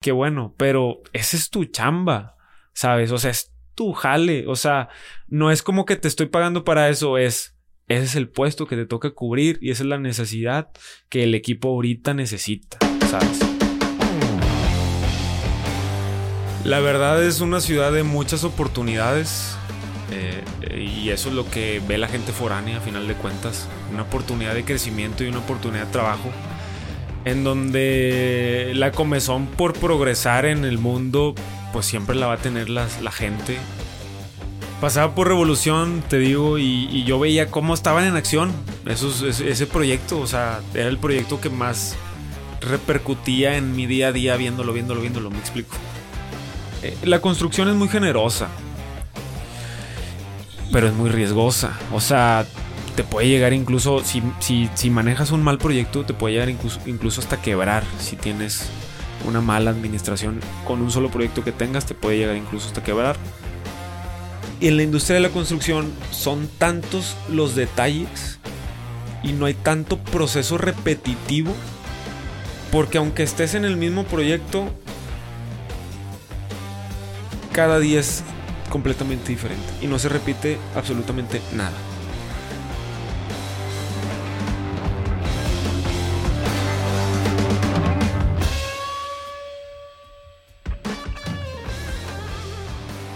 qué bueno, pero esa es tu chamba, ¿sabes? O sea, es tu jale, o sea, no es como que te estoy pagando para eso, es ese es el puesto que te toca cubrir y esa es la necesidad que el equipo ahorita necesita, ¿sabes? La verdad es una ciudad de muchas oportunidades eh, y eso es lo que ve la gente foránea a final de cuentas. Una oportunidad de crecimiento y una oportunidad de trabajo en donde la comezón por progresar en el mundo pues siempre la va a tener la, gente. Pasaba por Revolución, te digo, y, yo veía cómo estaban en acción esos, ese, proyecto. O sea, era el proyecto que más repercutía en mi día a día viéndolo, viéndolo, viéndolo, me explico. Eh, la construcción es muy generosa, pero es muy riesgosa. O sea, te puede llegar incluso, si, si, manejas un mal proyecto, te puede llegar incluso, incluso hasta quebrar. Si tienes una mala administración con un solo proyecto que tengas, te puede llegar incluso hasta quebrar. Y en la industria de la construcción son tantos los detalles y no hay tanto proceso repetitivo porque aunque estés en el mismo proyecto, cada día es completamente diferente y no se repite absolutamente nada.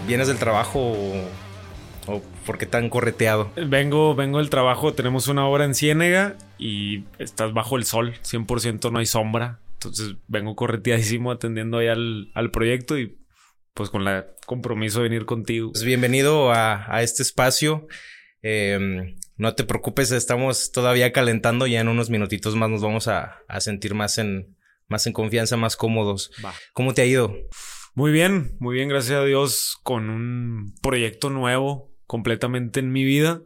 ¿Vienes del trabajo o, por qué tan correteado? Vengo, vengo del trabajo, tenemos una obra en Ciénega y estás bajo el sol, 100% no hay sombra. Entonces vengo correteadísimo atendiendo ahí al, al proyecto y pues con la compromiso de venir contigo. Pues bienvenido a, este espacio. Em, no te preocupes, estamos todavía calentando. Ya en unos minutitos más nos vamos a, sentir más en, más en confianza, más cómodos. ¿Cómo te ha ido? Muy bien, muy bien, gracias a Dios, con un proyecto nuevo completamente en mi vida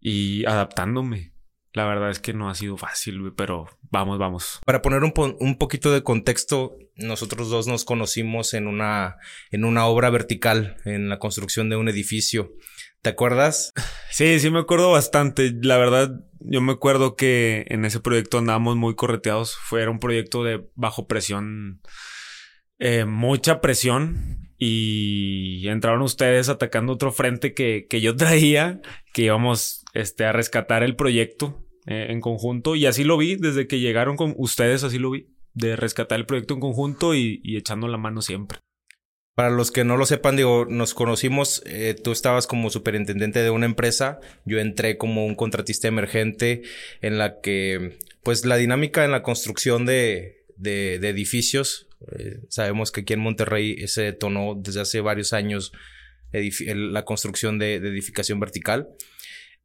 y adaptándome. La verdad es que no ha sido fácil, pero vamos, vamos. Para poner un, un, poquito de contexto, nosotros dos nos conocimos en una, en una obra vertical, en la construcción de un edificio. ¿Te acuerdas? Sí, sí me acuerdo bastante. La verdad, yo me acuerdo que en ese proyecto andábamos muy correteados. Fue era un proyecto de bajo presión, eh, mucha presión. Y entraron ustedes atacando otro frente que, que yo traía, que íbamos este, a rescatar el proyecto eh, en conjunto y así lo vi desde que llegaron con ustedes, así lo vi, de rescatar el proyecto en conjunto y, echando la mano siempre. Para los que no lo sepan, digo, nos conocimos, eh, tú estabas como superintendente de una empresa, yo entré como un contratista emergente en la que, pues la dinámica en la construcción de, de, edificios, eh, sabemos que aquí en Monterrey se detonó desde hace varios años la construcción de, de edificación vertical.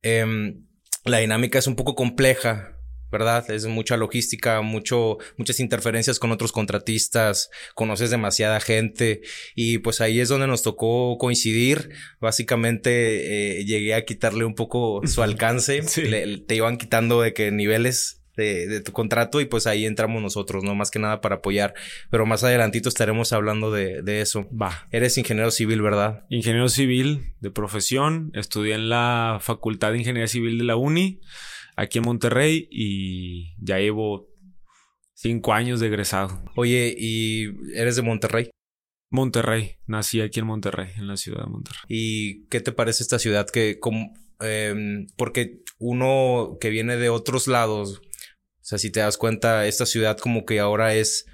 Eh, la dinámica es un poco compleja, ¿verdad? Es mucha logística, mucho, muchas interferencias con otros contratistas, conoces demasiada gente y pues ahí es donde nos tocó coincidir. Básicamente eh, llegué a quitarle un poco su alcance, te iban quitando de qué niveles de, tu contrato y pues ahí entramos nosotros, ¿no? Más que nada para apoyar. Pero más adelantito estaremos hablando de, de eso. Va. Eres ingeniero civil, ¿verdad? Ingeniero civil de profesión. Estudié en la Facultad de Ingeniería Civil de la UNI, aquí en Monterrey, y ya llevo cinco años de egresado. Oye, ¿y eres de Monterrey? Monterrey, nací aquí en Monterrey, en la ciudad de Monterrey. ¿Y qué te parece esta ciudad que como, em, porque uno que viene de otros lados sea, si te das cuenta, esta ciudad como que ahora es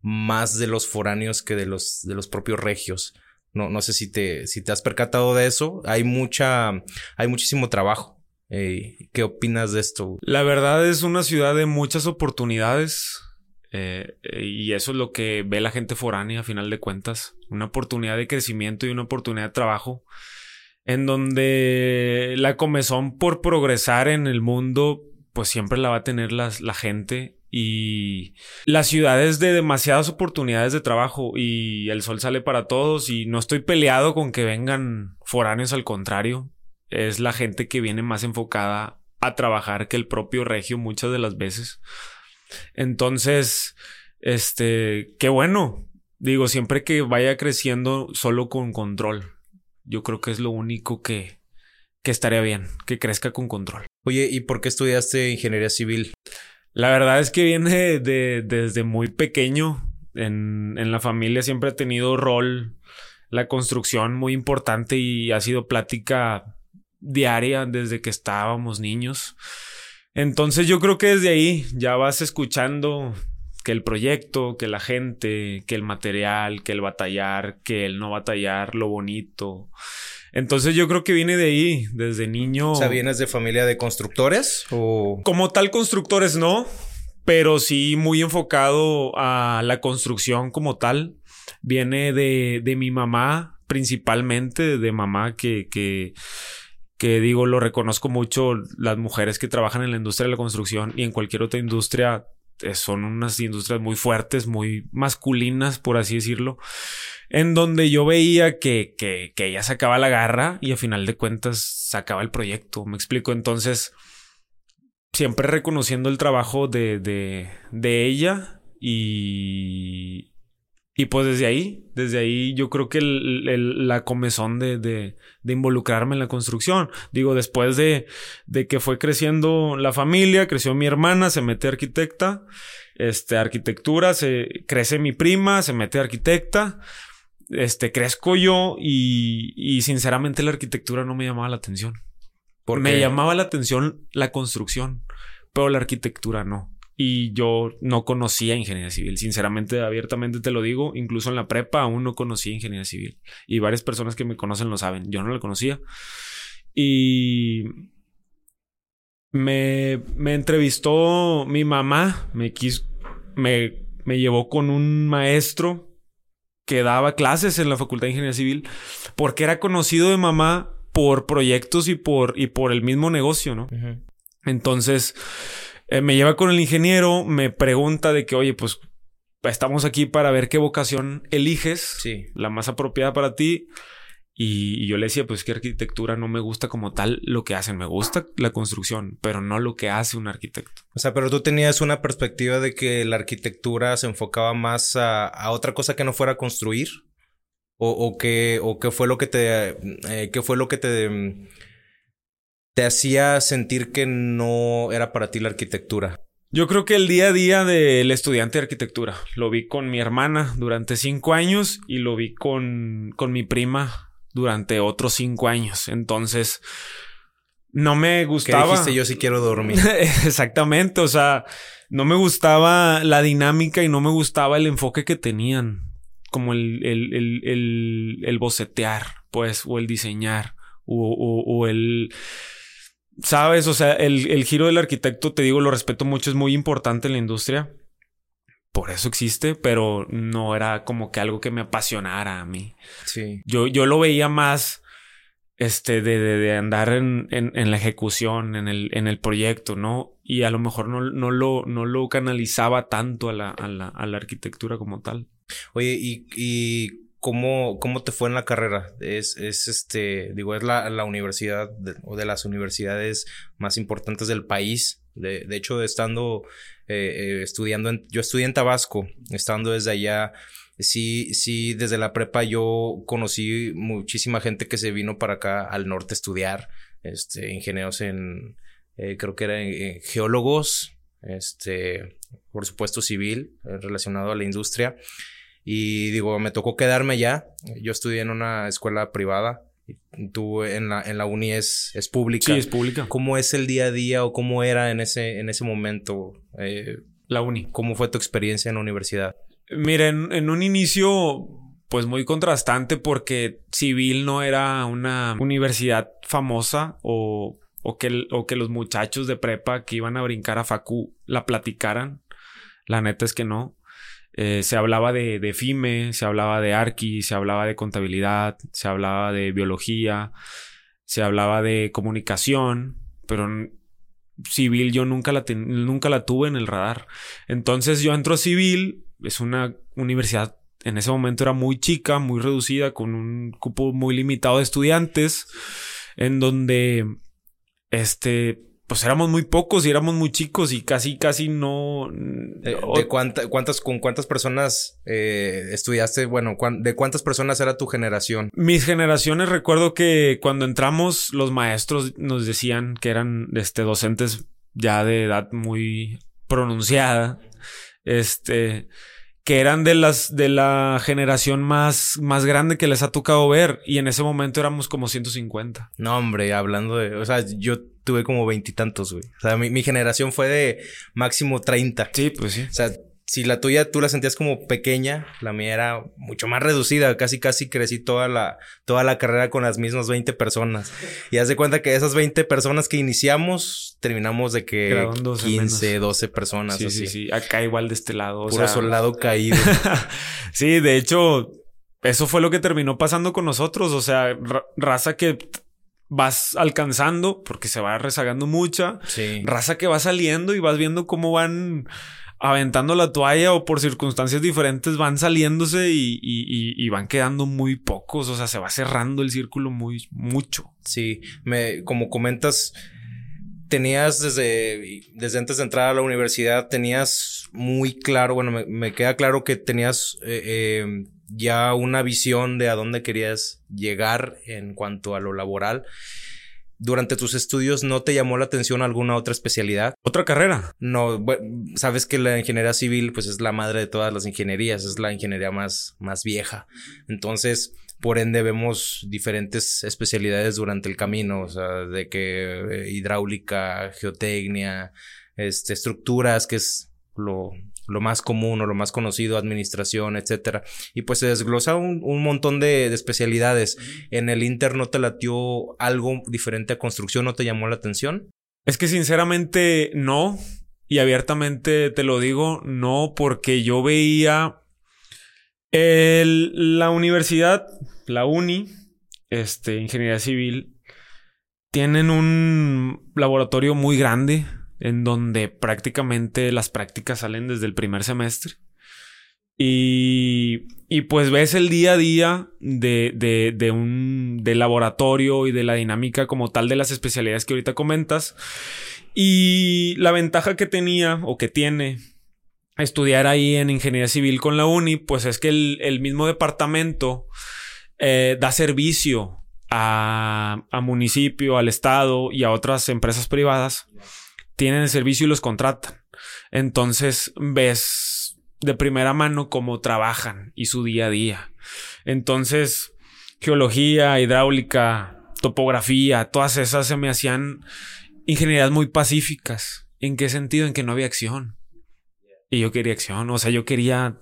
más de los foráneos que de los, de los propios regios. No, no sé si te, si te has percatado de eso. Hay mucha, hay muchísimo trabajo. Eh, ¿Qué opinas de esto? La verdad es una ciudad de muchas oportunidades. Eh, y eso es lo que ve la gente foránea a final de cuentas. Una oportunidad de crecimiento y una oportunidad de trabajo. En donde la comezón por progresar en el mundo pues siempre la va a tener la gente y las ciudades de demasiadas oportunidades de trabajo y el sol sale para todos y no estoy peleado con que vengan foráneos, al contrario, es la gente que viene más enfocada a trabajar que el propio regio muchas de las veces. Entonces, este, qué bueno. Digo, siempre que vaya creciendo solo con control. Yo creo que es lo único que, que estaría bien, que crezca con control. Oye, ¿y por qué estudiaste ingeniería civil? La verdad es que viene de, desde muy pequeño. En, en la familia siempre ha tenido rol la construcción muy importante y ha sido plática diaria desde que estábamos niños. Entonces yo creo que desde ahí ya vas escuchando que el proyecto, que la gente, que el material, que el batallar, que el no batallar, lo bonito. Entonces yo creo que viene de ahí, desde niño. O sea, ¿vienes de familia de constructores o...? Como tal constructores no, pero sí muy enfocado a la construcción como tal. Viene de, de mi mamá, principalmente de mamá que, que que digo, lo reconozco mucho, las mujeres que trabajan en la industria de la construcción y en cualquier otra industria eh, son unas industrias muy fuertes, muy masculinas, por así decirlo, en donde yo veía que, que, que ella sacaba la garra y a final de cuentas sacaba el proyecto, me explico, entonces siempre reconociendo el trabajo de, de, ella y, y pues desde ahí, desde ahí yo creo que la comezón de, de, de, involucrarme en la construcción. Digo, después de, de, que fue creciendo la familia, creció mi hermana, se mete arquitecta, este, arquitectura, se crece mi prima, se mete arquitecta, este, crezco yo y, y sinceramente la arquitectura no me llamaba la atención. Me llamaba la atención la construcción, pero la arquitectura no y yo no conocía ingeniería civil. Sinceramente, abiertamente te lo digo, incluso en la prepa aún no conocía ingeniería civil. Y varias personas que me conocen lo saben, yo no la conocía. Y me, me entrevistó mi mamá, me, quiso, me, me llevó con un maestro que daba clases en la Facultad de Ingeniería Civil, porque era conocido de mamá por proyectos y por, y por el mismo negocio, ¿no? Entonces, eh, me lleva con el ingeniero, me pregunta de que, oye, pues estamos aquí para ver qué vocación eliges, sí. la más apropiada para ti. Y, yo le decía, pues que arquitectura no me gusta como tal lo que hacen, me gusta la construcción, pero no lo que hace un arquitecto. O sea, pero tú tenías una perspectiva de que la arquitectura se enfocaba más a, otra cosa que no fuera construir. O, o, que, o qué fue lo que te, eh, qué fue lo que te te hacía sentir que no era para ti la arquitectura? Yo creo que el día a día del estudiante de arquitectura. Lo vi con mi hermana durante cinco años y lo vi con, con mi prima durante otros cinco años. Entonces, no me gustaba. ¿Qué dijiste? Yo sí quiero dormir. Exactamente. O sea, no me gustaba la dinámica y no me gustaba el enfoque que tenían. Como el, el, el, el, el bocetear, pues, o el diseñar, o, o el Sabes, o sea, el, giro del arquitecto, te digo, lo respeto mucho, es muy importante en la industria. Por eso existe, pero no era como que algo que me apasionara a mí. Sí. Yo, yo lo veía más este, de, de, andar en, en, la ejecución, en el, en el proyecto, ¿no? Y a lo mejor no, no, lo, no lo canalizaba tanto a la, a la, a la arquitectura como tal. Oye, y, y ¿Cómo, ¿Cómo te fue en la carrera? Es, es este, digo, es la, la universidad o de las universidades más importantes del país. De, hecho, estando eh, eh, estudiando, en, yo estudié en Tabasco, estando desde allá, sí, sí, desde la prepa yo conocí muchísima gente que se vino para acá al norte a estudiar, este, ingenieros en, eh, creo que eran geólogos, este, por supuesto civil, relacionado a la industria. Y digo, me tocó quedarme ya. Yo estudié en una escuela privada. Tú en la, en la uni es, es pública. Sí, es pública. ¿Cómo es el día a día o cómo era en ese, en ese momento eh, la uni? ¿Cómo fue tu experiencia en la universidad? Miren, en, un inicio pues muy contrastante porque civil no era una universidad famosa o, o, que, o que los muchachos de prepa que iban a brincar a Facu la platicaran. La neta es que no. Eh, se hablaba de, de, FIME, se hablaba de ARCI, se hablaba de contabilidad, se hablaba de biología, se hablaba de comunicación, pero civil yo nunca la, nunca la tuve en el radar. Entonces yo entro a civil, es una universidad, en ese momento era muy chica, muy reducida, con un cupo muy limitado de estudiantes, en donde este pues éramos muy pocos y éramos muy chicos y casi, casi no. ¿De, cuántas, con cuántas personas eh, estudiaste? Bueno, ¿de cuántas personas era tu generación? Mis generaciones, recuerdo que cuando entramos, los maestros nos decían que eran este, docentes ya de edad muy pronunciada. Este que eran de las de la generación más, más grande que les ha tocado ver. Y en ese momento éramos como 150. No, hombre, hablando de. O sea, yo tuve como veintitantos, güey. O sea, mi, mi generación fue de máximo 30. Sí, pues sí. O sea, si la tuya tú la sentías como pequeña, la mía era mucho más reducida. Casi, casi crecí toda la, toda la carrera con las mismas 20 personas. Y haz de cuenta que esas 20 personas que iniciamos, terminamos de que Graduándose 15, menos. 12 personas. Sí, así. sí, sí. Acá igual de este lado. o Puro sea, soldado caído. sí, de hecho, eso fue lo que terminó pasando con nosotros. O sea, ra- raza que vas alcanzando porque se va rezagando mucha. Sí. Raza que va saliendo y vas viendo cómo van aventando la toalla o por circunstancias diferentes van saliéndose y, y- van quedando muy pocos. O sea, se va cerrando el círculo muy, mucho. Sí, me, como comentas, tenías desde, desde antes de entrar a la universidad, tenías muy claro, bueno, me, me queda claro que tenías eh, eh, ya una visión de a dónde querías llegar en cuanto a lo laboral. Durante tus estudios, ¿no te llamó la atención alguna otra especialidad? Otra carrera. No, bueno, sabes que la ingeniería civil, pues es la madre de todas las ingenierías, es la ingeniería más, más vieja. Entonces, por ende, vemos diferentes especialidades durante el camino, o sea, de que eh, hidráulica, geotecnia, este, estructuras, que es lo, lo más común o lo más conocido, administración, etcétera. Y pues se desglosa un, un montón de, de especialidades. En el Inter no te latió algo diferente a construcción, no te llamó la atención. Es que sinceramente no. Y abiertamente te lo digo, no, porque yo veía el- la universidad, la uni, este, ingeniería civil, tienen un laboratorio muy grande en donde prácticamente las prácticas salen desde el primer semestre. Y, y pues ves el día a día de, de, un del laboratorio y de la dinámica como tal de las especialidades que ahorita comentas. Y la ventaja que tenía o que tiene estudiar ahí en ingeniería civil con la uni, pues es que el, el mismo departamento eh, da servicio a, a municipio, al estado y a otras empresas privadas. Tienen el servicio y los contratan. Entonces ves de primera mano cómo trabajan y su día a día. Entonces, geología, hidráulica, topografía, todas esas se me hacían ingenierías muy pacíficas. ¿En qué sentido? En que no había acción. Y yo quería acción, o sea, yo quería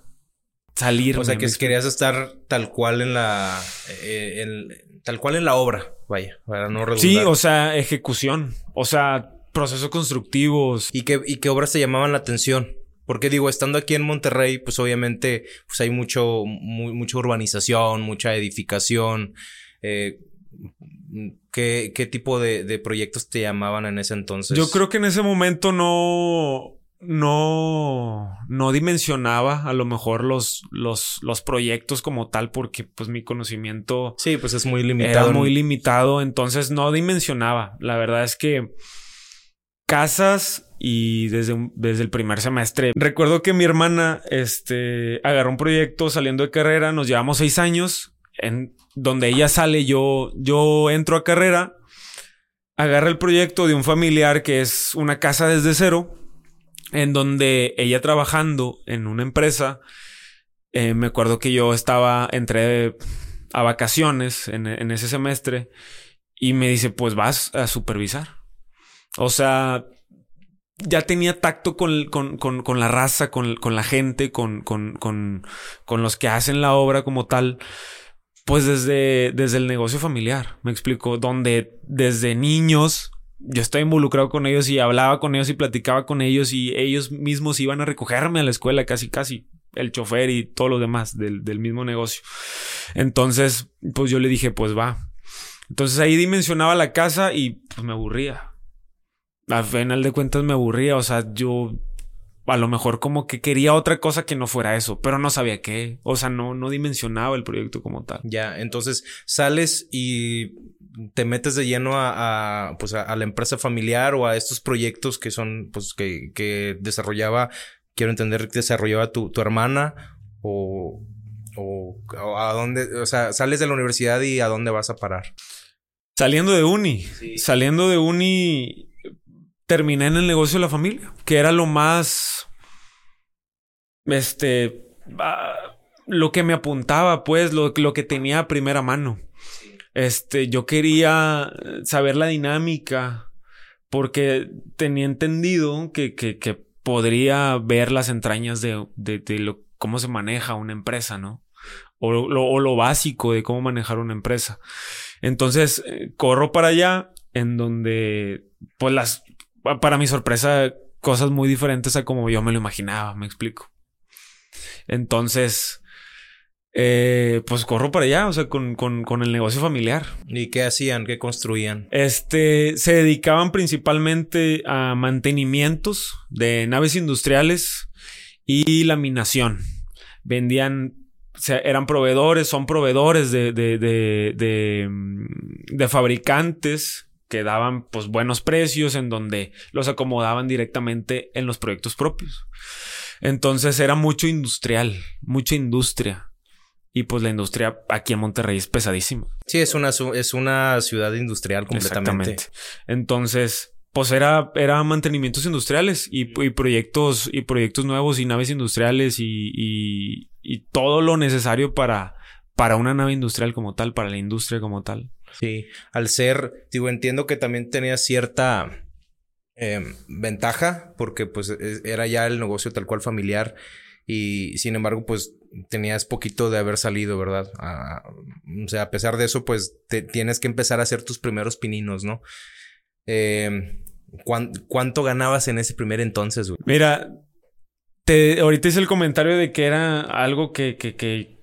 salir. O sea, que querías estar tal cual en la. eh, en- tal cual en la obra, vaya, para no redundar. Sí, o sea, ejecución. O sea, procesos constructivos. ¿Y qué, ¿Y qué obras te llamaban la atención? Porque digo, estando aquí en Monterrey, pues obviamente pues hay mucho, mu- mucha urbanización, mucha edificación. eh, ¿qué, ¿Qué tipo de, de proyectos te llamaban en ese entonces? Yo creo que en ese momento no. No, no dimensionaba a lo mejor los, los, los proyectos como tal, porque pues mi conocimiento Sí, pues es muy limitado. Era muy limitado, entonces no dimensionaba. La verdad es que casas y desde, desde el primer semestre. Recuerdo que mi hermana este, agarró un proyecto saliendo de carrera, nos llevamos seis años, en donde ella sale, yo, yo entro a carrera, agarra el proyecto de un familiar que es una casa desde cero, en donde ella trabajando en una empresa, eh, me acuerdo que yo estaba, entré a vacaciones en, en ese semestre y me dice, pues vas a supervisar. O sea, ya tenía tacto con, con, con, con la raza, con, la gente, con, los que hacen la obra como tal. Pues desde, desde el negocio familiar, me explico, donde desde niños yo estaba involucrado con ellos y hablaba con ellos y platicaba con ellos y ellos mismos iban a recogerme a la escuela casi, casi, el chofer y todo lo demás del, del mismo negocio. Entonces, pues yo le dije, pues va. Entonces ahí dimensionaba la casa y pues me aburría. Al final de cuentas me aburría, o sea, yo a lo mejor como que quería otra cosa que no fuera eso, pero no sabía qué, o sea, no, no dimensionaba el proyecto como tal. Ya, entonces sales y te metes de lleno a, a, pues a, a la empresa familiar o a estos proyectos que son, pues, que, que desarrollaba, quiero entender que desarrollaba tu, tu hermana o, o, o a dónde, o sea, sales de la universidad y a dónde vas a parar. Saliendo de uni, Sí. saliendo de uni, terminé en el negocio de la familia, que era lo más, este, ah, lo que me apuntaba, pues, lo, lo que tenía a primera mano. Este, yo quería saber la dinámica porque tenía entendido que, que, podría ver las entrañas de, de, cómo se maneja una empresa, ¿no? O lo, o lo, básico de cómo manejar una empresa. Entonces, eh, corro para allá, en donde, pues las, para mi sorpresa, cosas muy diferentes a como yo me lo imaginaba, me explico. Entonces, eh, pues corro para allá, o sea, con, con, con, el negocio familiar. ¿Y qué hacían? ¿Qué construían? Este, se dedicaban principalmente a mantenimientos de naves industriales y laminación. Vendían, o sea, eran proveedores, son proveedores de, de, de, de, mm, de fabricantes que daban pues buenos precios en donde los acomodaban directamente en los proyectos propios. Entonces era mucho industrial, mucha industria. Y pues la industria aquí en Monterrey es pesadísima. Sí, es una, es una ciudad industrial completamente. Exactamente. Entonces, pues era, era mantenimientos industriales y, y, proyectos y proyectos nuevos y naves industriales y, y, y, todo lo necesario para, para una nave industrial como tal, para la industria como tal. Sí, al ser, digo, entiendo que también tenía cierta eh, ventaja porque pues era ya el negocio tal cual familiar y sin embargo pues tenías poquito de haber salido, ¿verdad? o sea, a pesar de eso, pues te, tienes que empezar a hacer tus primeros pininos, ¿no? Eh, ¿Cuánto ganabas en ese primer entonces, güey? Mira, ahorita hice el comentario de que era algo que, que,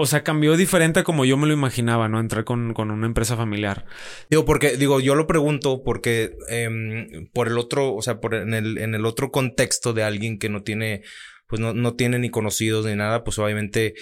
o sea, cambió diferente a como yo me lo imaginaba, ¿no? Entrar con, con una empresa familiar. Digo, porque, digo, yo lo pregunto porque eh, por el otro, o sea, por en el, en el otro contexto de alguien que no tiene pues no, no tiene ni conocidos ni nada, pues obviamente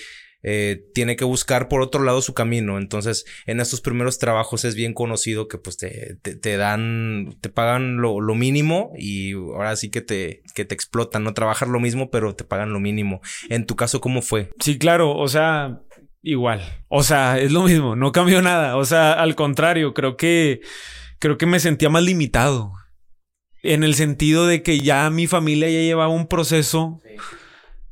eh, tiene que buscar por otro lado su camino. Entonces, en estos primeros trabajos es bien conocido que pues te, te, dan, te pagan lo, lo, mínimo y ahora sí que te, que te explotan, no trabajar lo mismo, pero te pagan lo mínimo. En tu caso, ¿cómo fue? Sí, claro, o sea, igual. O sea, es lo mismo, no cambió nada. O sea, al contrario, creo que, creo que me sentía más limitado. En el sentido de que ya mi familia ya llevaba un proceso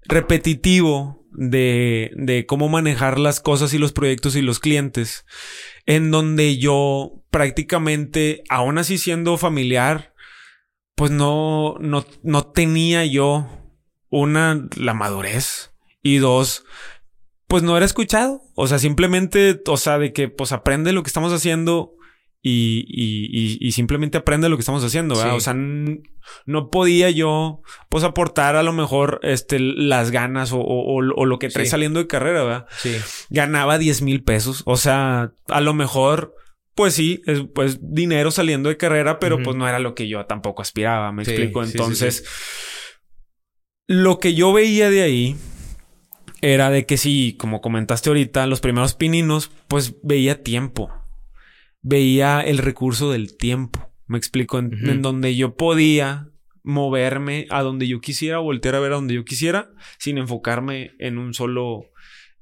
repetitivo de, de cómo manejar las cosas y los proyectos y los clientes, en donde yo prácticamente, aún así siendo familiar, pues no, no, no tenía yo una, la madurez y dos, pues no era escuchado. O sea, simplemente, o sea, de que pues aprende lo que estamos haciendo y, y, y, simplemente aprende lo que estamos haciendo, ¿verdad? O sea, no podía yo, pues, aportar a lo mejor, este, las ganas o, o, o lo que trae saliendo de carrera, ¿verdad? Sí. Ganaba 10 mil pesos. O sea, a lo mejor, pues sí, es pues dinero saliendo de carrera, pero pues no era lo que yo tampoco aspiraba, me explico. Entonces, lo que yo veía de ahí era de que sí, como comentaste ahorita, los primeros pininos, pues veía tiempo veía el recurso del tiempo. Me explico, en, donde yo podía moverme a donde yo quisiera, voltear a ver a donde yo quisiera, sin enfocarme en un solo,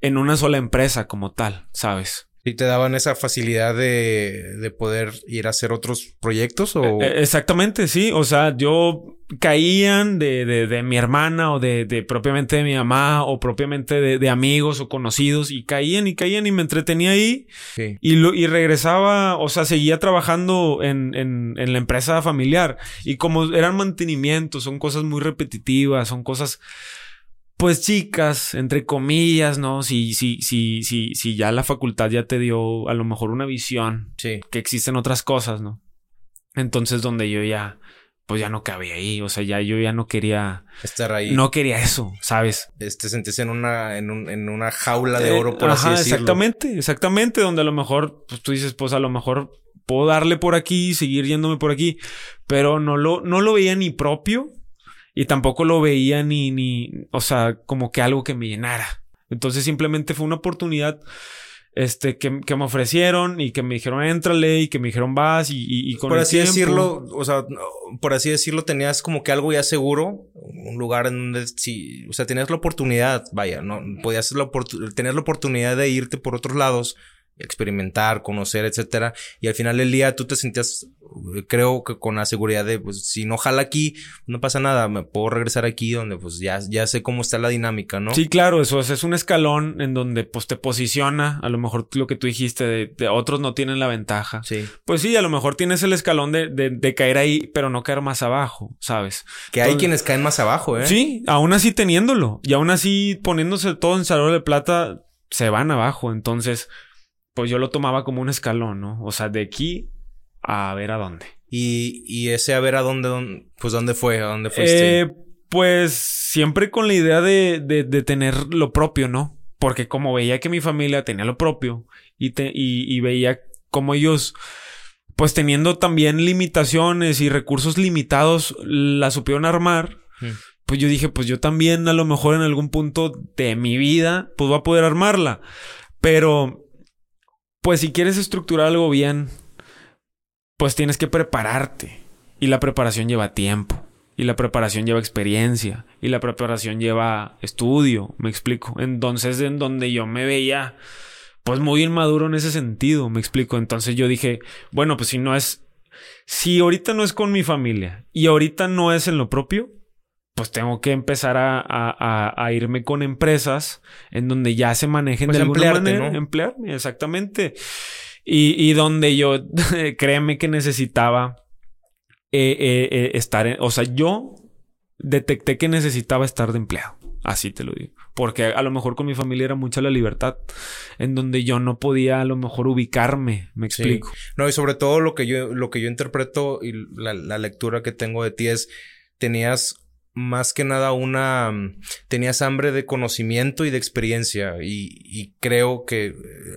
en una sola empresa como tal, ¿sabes? ¿Y te daban esa facilidad de, de poder ir a hacer otros proyectos? O... E, e, exactamente, sí. O sea, yo caían de, de, de mi hermana o de, de, propiamente de mi mamá o propiamente de, de, amigos o conocidos y caían y caían y me entretenía ahí y, lo, y regresaba, o sea, seguía trabajando en, en, en la empresa familiar y como eran mantenimientos, son cosas muy repetitivas, son cosas pues chicas, entre comillas, ¿no? Si, si, si, si, si ya la facultad ya te dio a lo mejor una visión sí. que existen otras cosas, ¿no? Entonces donde yo ya pues ya no cabía ahí. O sea, ya yo ya no quería estar ahí. No quería eso, ¿sabes? Este sentís en una, en, un, en una jaula de oro, por así decirlo. Exactamente, exactamente. Donde a lo mejor, pues tú dices, pues a lo mejor puedo darle por aquí, seguir yéndome por aquí. Pero no lo, no lo veía ni propio. Y tampoco lo veía ni, ni, o sea, como que algo que me llenara. Entonces simplemente fue una oportunidad este, que, que, me ofrecieron y que me dijeron, éntrale y que me dijeron, vas y, y, con Por así decirlo, o sea, por así decirlo, tenías como que algo ya seguro, un lugar en donde sí, o sea, tenías la oportunidad, vaya, no, podías la tener la oportunidad de irte por otros lados experimentar, conocer, etcétera. Y al final del día tú te sentías, creo que con la seguridad de, pues, si no jala aquí, no pasa nada, me puedo regresar aquí donde, pues, ya, ya sé cómo está la dinámica, ¿no? Sí, claro, eso es, un escalón en donde, pues, te posiciona, a lo mejor lo que tú dijiste, de, otros no tienen la ventaja. Sí. Pues sí, a lo mejor tienes el escalón de, de, caer ahí, pero no caer más abajo, ¿sabes? Que hay quienes caen más abajo, ¿eh? Sí, aún así teniéndolo, y aún así poniéndose todo en salón de plata, se van abajo, entonces pues yo lo tomaba como un escalón, ¿no? O sea, de aquí a ver a dónde. Y, y ese a ver a dónde, pues dónde fue, a dónde fuiste. Eh, pues siempre con la idea de, de, de, tener lo propio, ¿no? Porque como veía que mi familia tenía lo propio y, te, y, y veía como ellos, pues teniendo también limitaciones y recursos limitados, la supieron armar. Mm. Pues yo dije, pues yo también a lo mejor en algún punto de mi vida, pues voy a poder armarla. Pero pues si quieres estructurar algo bien, pues tienes que prepararte. Y la preparación lleva tiempo. Y la preparación lleva experiencia. Y la preparación lleva estudio. Me explico. Entonces, en donde yo me veía, pues muy inmaduro en ese sentido. Me explico. Entonces yo dije, bueno, pues si no es. Si ahorita no es con mi familia y ahorita no es en lo propio, pues tengo que empezar a, irme con empresas en donde ya se manejen pues de alguna manera. ¿no? Emplearme, exactamente. Y, donde yo, créeme que necesitaba eh, eh, eh, estar en, o sea, yo detecté que necesitaba estar de empleado. Así te lo digo. Porque a lo mejor con mi familia era mucha la libertad, en donde yo no podía a lo mejor ubicarme, me explico. No, y sobre todo lo que yo, lo que yo interpreto y la, la lectura que tengo de ti es, tenías más que nada una... Mm, tenías hambre de conocimiento y de experiencia y, creo que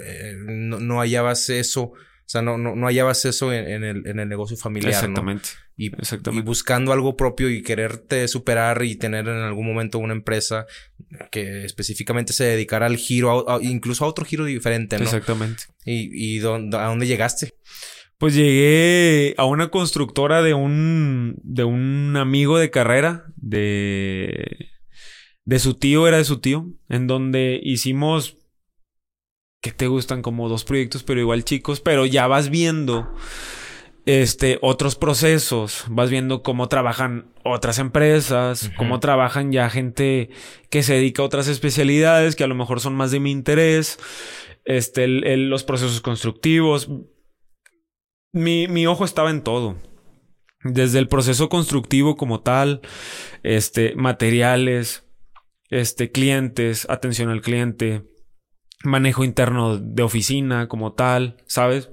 eh, no, hallabas eso, o sea, no, no, no hallabas eso en, el, en el negocio familiar. Exactamente. Y, Exactamente. y buscando algo propio y quererte superar y tener en algún momento una empresa que específicamente se dedicara al giro, incluso a otro giro diferente, ¿no? Exactamente. ¿Y, y dónde, a dónde llegaste? Pues llegué a una constructora de un, de un amigo de carrera, de, de su tío, era de su tío, en donde hicimos, que te gustan como dos proyectos, pero igual chicos, pero ya vas viendo este, otros procesos, vas viendo cómo trabajan otras empresas, cómo trabajan ya gente que se dedica a otras especialidades que a lo mejor son más de mi interés, este, los procesos constructivos, mi, mi ojo estaba en todo. Desde el proceso constructivo como tal, este, materiales, este, clientes, atención al cliente, manejo interno de oficina como tal, ¿sabes?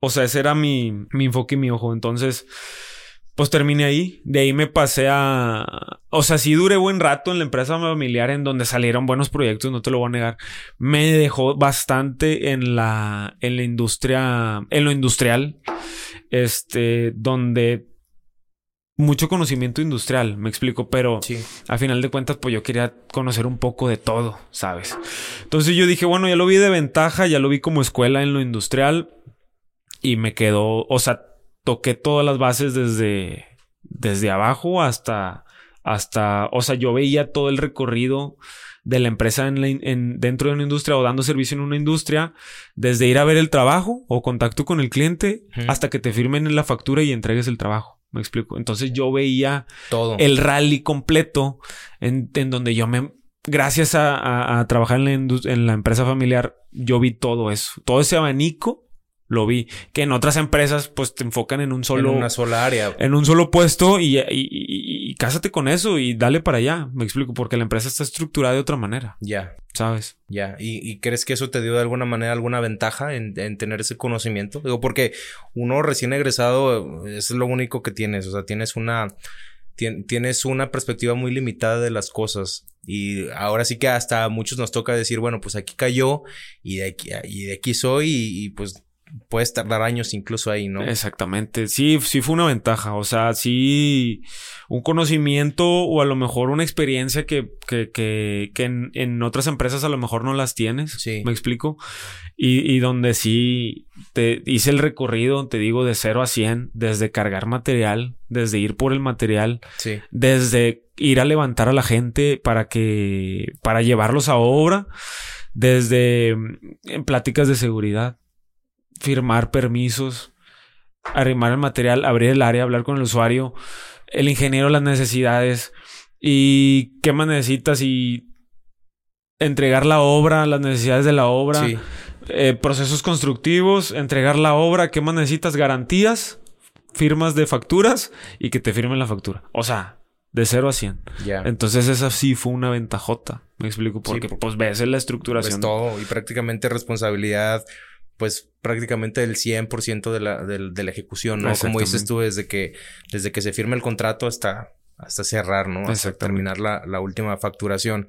O sea, ese era mi, mi enfoque y mi ojo. Entonces, pues terminé ahí. De ahí me pasé a. O sea, sí duré buen rato en la empresa familiar en donde salieron buenos proyectos, no te lo voy a negar. Me dejó bastante en la, en la industria, en lo industrial. Este, donde mucho conocimiento industrial, me explico, pero sí. a final de cuentas, pues yo quería conocer un poco de todo, ¿sabes? Entonces yo dije, bueno, ya lo vi de ventaja, ya lo vi como escuela en lo industrial y me quedó, o sea, toqué todas las bases desde, desde abajo hasta, hasta, o sea, yo veía todo el recorrido de la empresa en, dentro de una industria o dando servicio en una industria, desde ir a ver el trabajo o contacto con el cliente hasta que te firmen en la factura y entregues el trabajo. Me explico. Entonces yo veía todo el rally completo en, donde yo me, gracias a, trabajar en la, en la empresa familiar, yo vi todo eso, todo ese abanico lo vi. Que en otras empresas, pues te enfocan en un solo. En una sola área. En un solo puesto y, y, y, cásate con eso y dale para allá. Me explico, porque la empresa está estructurada de otra manera. Ya. ¿Sabes? Ya. ¿Y, crees que eso te dio de alguna manera alguna ventaja en, en, tener ese conocimiento? Digo, porque uno recién egresado es lo único que tienes. O sea, tienes una. Tienes una perspectiva muy limitada de las cosas. Y ahora sí que hasta a muchos nos toca decir, bueno, pues aquí cayó y de aquí, y de aquí soy y pues puedes tardar años incluso ahí, ¿no? Exactamente. Sí, sí fue una ventaja. O sea, sí, un conocimiento o a lo mejor una experiencia que, que, que, que en, en, otras empresas a lo mejor no las tienes. Sí. ¿Me explico? Y, y donde sí te hice el recorrido, te digo, de 0 a 100, desde cargar material, desde ir por el material, sí. desde ir a levantar a la gente para que, para llevarlos a obra desde mm, pláticas de seguridad, firmar permisos, arrimar el material, abrir el área, hablar con el usuario, el ingeniero las necesidades y qué más necesitas y entregar la obra, las necesidades de la obra, eh, procesos constructivos, entregar la obra, qué más necesitas, garantías, firmas de facturas y que te firmen la factura. O sea, de 0 a 100. Entonces esa sí fue una ventajota. Me explico porque pues ves la estructuración. Pues todo y prácticamente responsabilidad pues prácticamente del 100% de la, de, la ejecución, ¿no? Como dices tú, desde que, desde que se firma el contrato hasta, hasta cerrar, ¿no? Hasta terminar la, la, última facturación.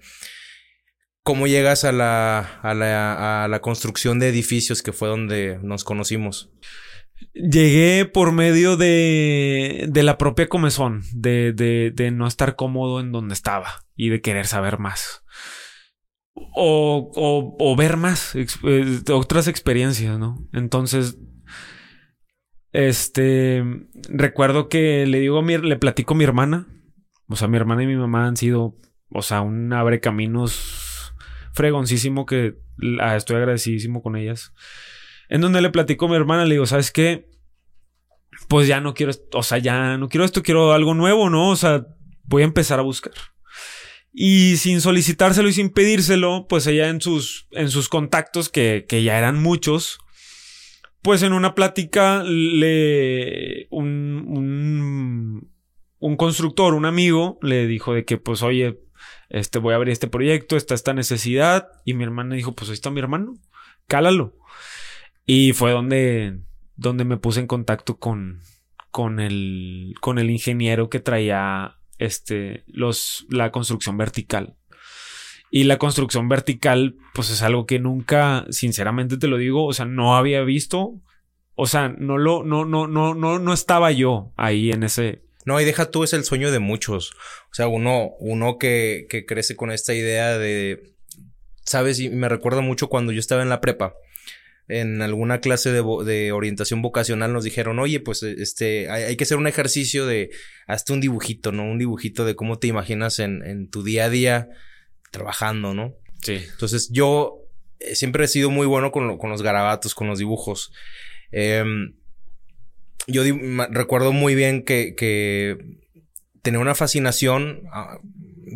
¿Cómo llegas a la, a, la, a la construcción de edificios que fue donde nos conocimos? Llegué por medio de, de la propia comezón, de, de, de no estar cómodo en donde estaba y de querer saber más. O, o, ver más, eh, otras experiencias, ¿no? Entonces, este, recuerdo que le digo a mi, le platico a mi hermana, o sea, mi hermana y mi mamá han sido, o sea, un abre caminos fregoncísimo que estoy agradecidísimo con ellas. En donde le platico a mi hermana, le digo, ¿sabes qué? Pues ya no quiero, o sea, ya no quiero esto, quiero algo nuevo, ¿no? O sea, voy a empezar a buscar. Y sin solicitárselo y sin pedírselo, pues ella en sus, en sus contactos, que, que ya eran muchos, pues en una plática le un, un, un, constructor, un amigo, le dijo de que pues oye, este voy a abrir este proyecto, está esta necesidad. Y mi hermana dijo, pues ahí está mi hermano, cálalo. Y fue donde, donde me puse en contacto con, con, el, con el ingeniero que traía este, los, la construcción vertical. Y la construcción vertical, pues es algo que nunca, sinceramente te lo digo, o sea, no había visto. O sea, no lo, no, no, no, no, no estaba yo ahí en ese. No, y deja tú, es el sueño de muchos. O sea, uno, uno que, que crece con esta idea de, sabes, y me recuerdo mucho cuando yo estaba en la prepa en alguna clase de, de, orientación vocacional nos dijeron, oye, pues este, hay, que hacer un ejercicio de hasta un dibujito, ¿no? Un dibujito de cómo te imaginas en, en tu día a día trabajando, ¿no? Sí. Entonces yo eh, siempre he sido muy bueno con, con los garabatos, con los dibujos. Em, yo recuerdo muy bien que, que tenía una fascinación ah,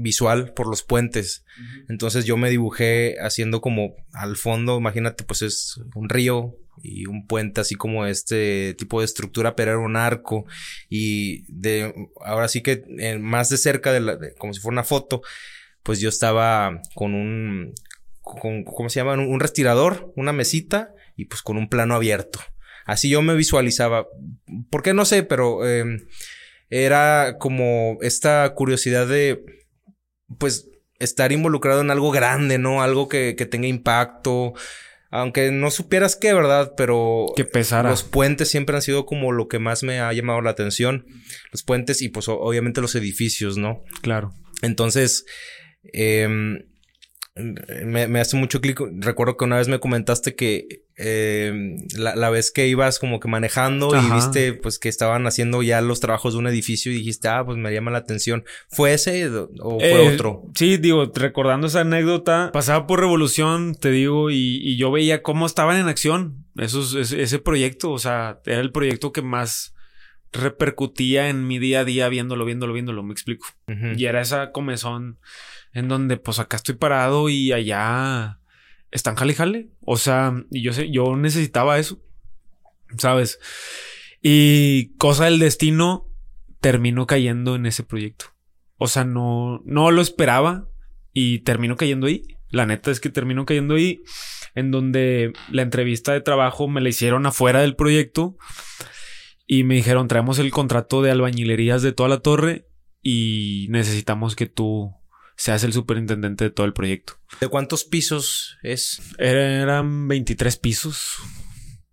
visual por los puentes. Entonces yo me dibujé haciendo como al fondo, imagínate, pues es un río y un puente así como este tipo de estructura, pero era un arco y de ahora sí que más de cerca de la, como si fuera una foto, pues yo estaba con un, con, ¿cómo se llama? Un, respirador, una mesita y pues con un plano abierto. Así yo me visualizaba. ¿Por qué? No sé, pero em, era como esta curiosidad de pues estar involucrado en algo grande, ¿no? Algo que, que tenga impacto. Aunque no supieras qué, ¿verdad? Pero que pesara. los puentes siempre han sido como lo que más me ha llamado la atención. Los puentes y pues obviamente los edificios, ¿no? Claro. Entonces, eh, me, me, hace mucho clic. Recuerdo que una vez me comentaste que eh, la, vez que ibas como que manejando y viste pues que estaban haciendo ya los trabajos de un edificio y dijiste, ah, pues me llama la atención. ¿Fue ese o fue eh, otro? Sí, digo, recordando esa anécdota, pasaba por Revolución, te digo, y, y yo veía cómo estaban en acción esos, ese, proyecto. O sea, era el proyecto que más repercutía en mi día a día viéndolo, viéndolo, viéndolo, me explico. Y era esa comezón en donde pues acá estoy parado y allá están jale jale. O sea, y yo sé, yo necesitaba eso, ¿sabes? Y cosa del destino terminó cayendo en ese proyecto. O sea, no, no lo esperaba y terminó cayendo ahí. La neta es que terminó cayendo ahí, en donde la entrevista de trabajo me la hicieron afuera del proyecto y me dijeron, traemos el contrato de albañilerías de toda la torre y necesitamos que tú se hace el superintendente de todo el proyecto. ¿De cuántos pisos es? Eran 23 pisos.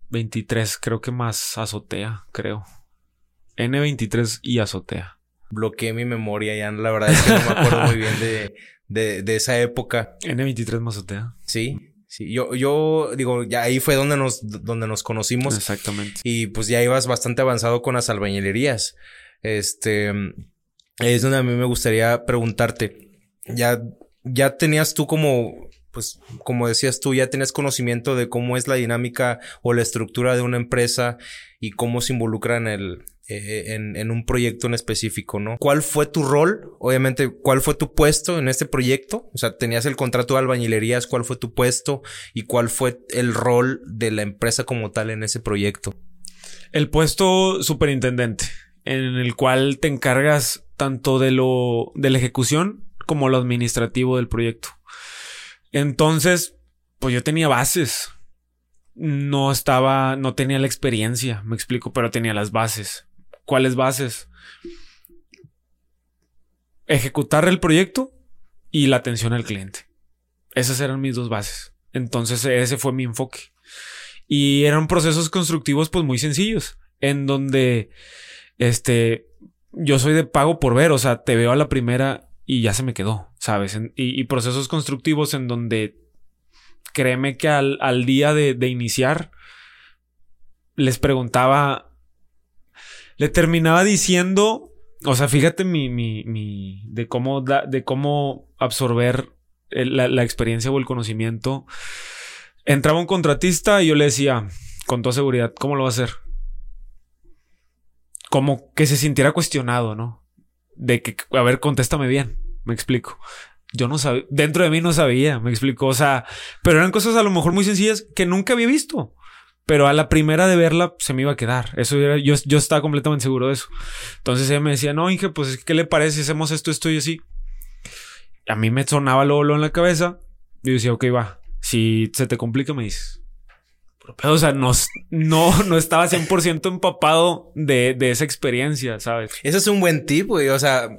23, creo que más azotea, creo. N23 y azotea. Bloqueé mi memoria ya, la verdad es que no me acuerdo muy bien de, de, esa época. N23 más azotea. Sí. Sí, yo, yo digo, ya ahí fue donde nos, donde nos conocimos. Exactamente. Y pues ya ibas bastante avanzado con las albañilerías. Este, es donde a mí me gustaría preguntarte, ya, ya tenías tú como pues como decías tú, ya tienes conocimiento de cómo es la dinámica o la estructura de una empresa y cómo se involucra en el, eh, en, un proyecto en específico, ¿no? ¿Cuál fue tu rol? Obviamente, ¿cuál fue tu puesto en este proyecto? O sea, tenías el contrato de albañilerías, ¿cuál fue tu puesto? ¿Y cuál fue el rol de la empresa como tal en ese proyecto? El puesto superintendente, en el cual te encargas tanto de lo, de la ejecución como lo administrativo del proyecto. Entonces, pues yo tenía bases. No estaba, no tenía la experiencia, me explico, pero tenía las bases. ¿Cuáles bases? Ejecutar el proyecto y la atención al cliente. Esas eran mis dos bases. Entonces ese fue mi enfoque. Y eran procesos constructivos pues muy sencillos, en donde este yo soy de pago por ver, o sea, te veo a la primera y ya se me quedó, ¿sabes? y, procesos constructivos en donde créeme que al, día de, iniciar les preguntaba, le terminaba diciendo, o sea, fíjate mi, mi, mi de cómo, de cómo absorber la, la experiencia o el conocimiento. Entraba un contratista y yo le decía, con toda seguridad, ¿cómo lo va a hacer? Como que se sintiera cuestionado, ¿no? de que, a ver, contéstame bien, me explico. Yo no sabía, dentro de mí no sabía, me explico, o sea, pero eran cosas a lo mejor muy sencillas que nunca había visto. Pero a la primera de verla se me iba a quedar. Eso yo, yo estaba completamente seguro de eso. Entonces ella me decía, no, Inge, pues, ¿qué le parece si hacemos esto, esto y así? A mí me sonaba lo, lo en la cabeza. Y yo decía, ok, va. Si se te complica, me dices. O sea, no, no, no estaba 100% empapado de, de, esa experiencia, ¿sabes? Ese es un buen tip, güey. O sea,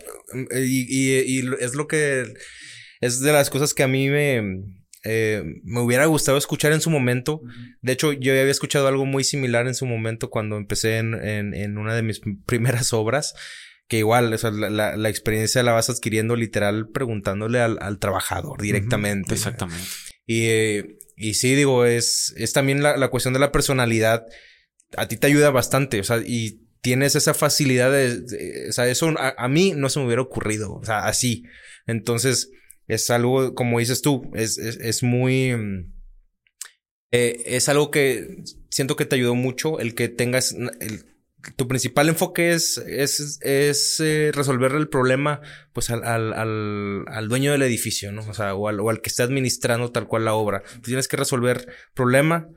y, y, es lo que es de las cosas que a mí me, eh, me hubiera gustado escuchar en su momento. De hecho, yo había escuchado algo muy similar en su momento cuando empecé en, en, en una de mis primeras obras. Que igual, o sea, la, la, experiencia la vas adquiriendo literal preguntándole al, al trabajador directamente. Exactamente. Y, eh, y sí, digo, es, es también la, la, cuestión de la personalidad. A ti te ayuda bastante, o sea, y tienes esa facilidad de, o sea, eso a, mí no se me hubiera ocurrido, o sea, así. Entonces, es algo, como dices tú, es, es, es muy, mm, eh, es algo que siento que te ayudó mucho el que tengas, el, tu principal enfoque es, es, es eh, resolver el problema pues al, al, al, dueño del edificio, ¿no? O sea, o al, o al que está administrando tal cual la obra. tienes que resolver problema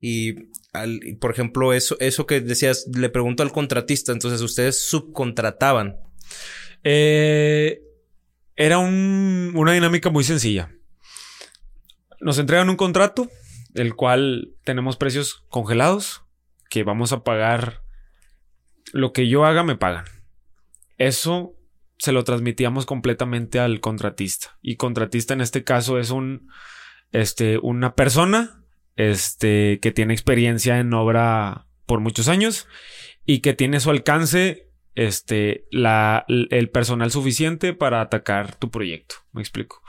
y, al, por ejemplo, eso, eso que decías, le pregunto al contratista, entonces ustedes subcontrataban. Eh, era un, una dinámica muy sencilla. Nos entregan un contrato, el cual tenemos precios congelados, que vamos a pagar lo que yo haga me pagan. Eso se lo transmitíamos completamente al contratista. Y contratista en este caso es un, este, una persona, este, que tiene experiencia en obra por muchos años y que tiene su alcance, este, la, el personal suficiente para atacar tu proyecto. Me explico.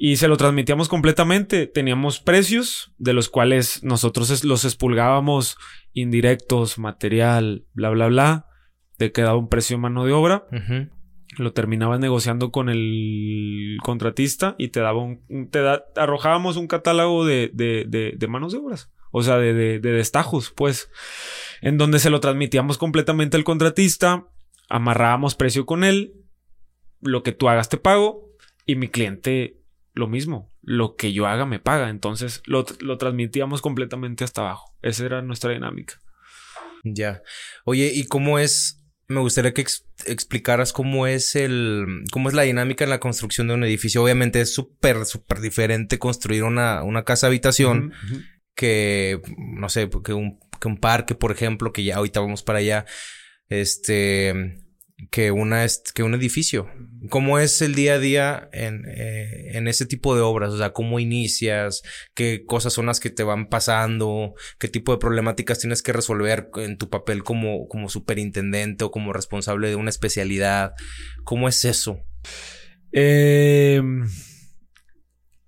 Y se lo transmitíamos completamente. Teníamos precios de los cuales nosotros los expulgábamos indirectos, material, bla, bla, bla. Te quedaba un precio de mano de obra. Lo terminabas negociando con el contratista y te daba un. Te arrojábamos un catálogo de, de, de, manos de obras. O sea, de, de, de destajos, pues. En donde se lo transmitíamos completamente al contratista. Amarrábamos precio con él. Lo que tú hagas te pago. Y mi cliente lo mismo. Lo que yo haga me paga. Entonces lo, transmitíamos completamente hasta abajo. Esa era nuestra dinámica. Ya. Oye, ¿y cómo es? Me gustaría que explicaras cómo es el, cómo es la dinámica en la construcción de un edificio. Obviamente es súper, súper diferente construir una, una casa habitación que, no sé, que un, que un parque, por ejemplo, que ya ahorita vamos para allá. Este, que, una, que un edificio. ¿Cómo es el día a día en, eh, en ese tipo de obras? O sea, ¿cómo inicias? ¿Qué cosas son las que te van pasando? ¿Qué tipo de problemáticas tienes que resolver en tu papel como, como superintendente o como responsable de una especialidad? ¿Cómo es eso? Eh,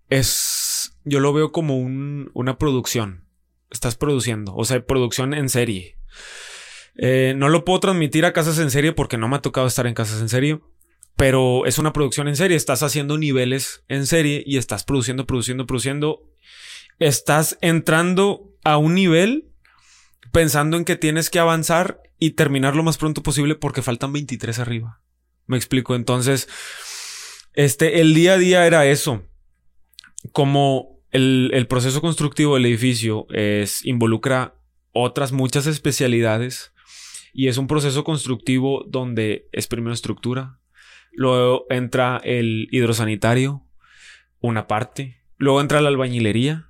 es, yo lo veo como un, una producción. Estás produciendo, o sea, producción en serie. Eh, no lo puedo transmitir a casas en serie porque no me ha tocado estar en casas en serie. pero es una producción en serie. Estás haciendo niveles en serie y estás produciendo, produciendo, produciendo. Estás entrando a un nivel pensando en que tienes que avanzar y terminar lo más pronto posible porque faltan 23 arriba. Me explico. Entonces, este, el día a día era eso. Como el, el proceso constructivo del edificio es, involucra otras muchas especialidades y es un proceso constructivo donde es primero estructura, luego entra el hidrosanitario, una parte, luego entra la albañilería,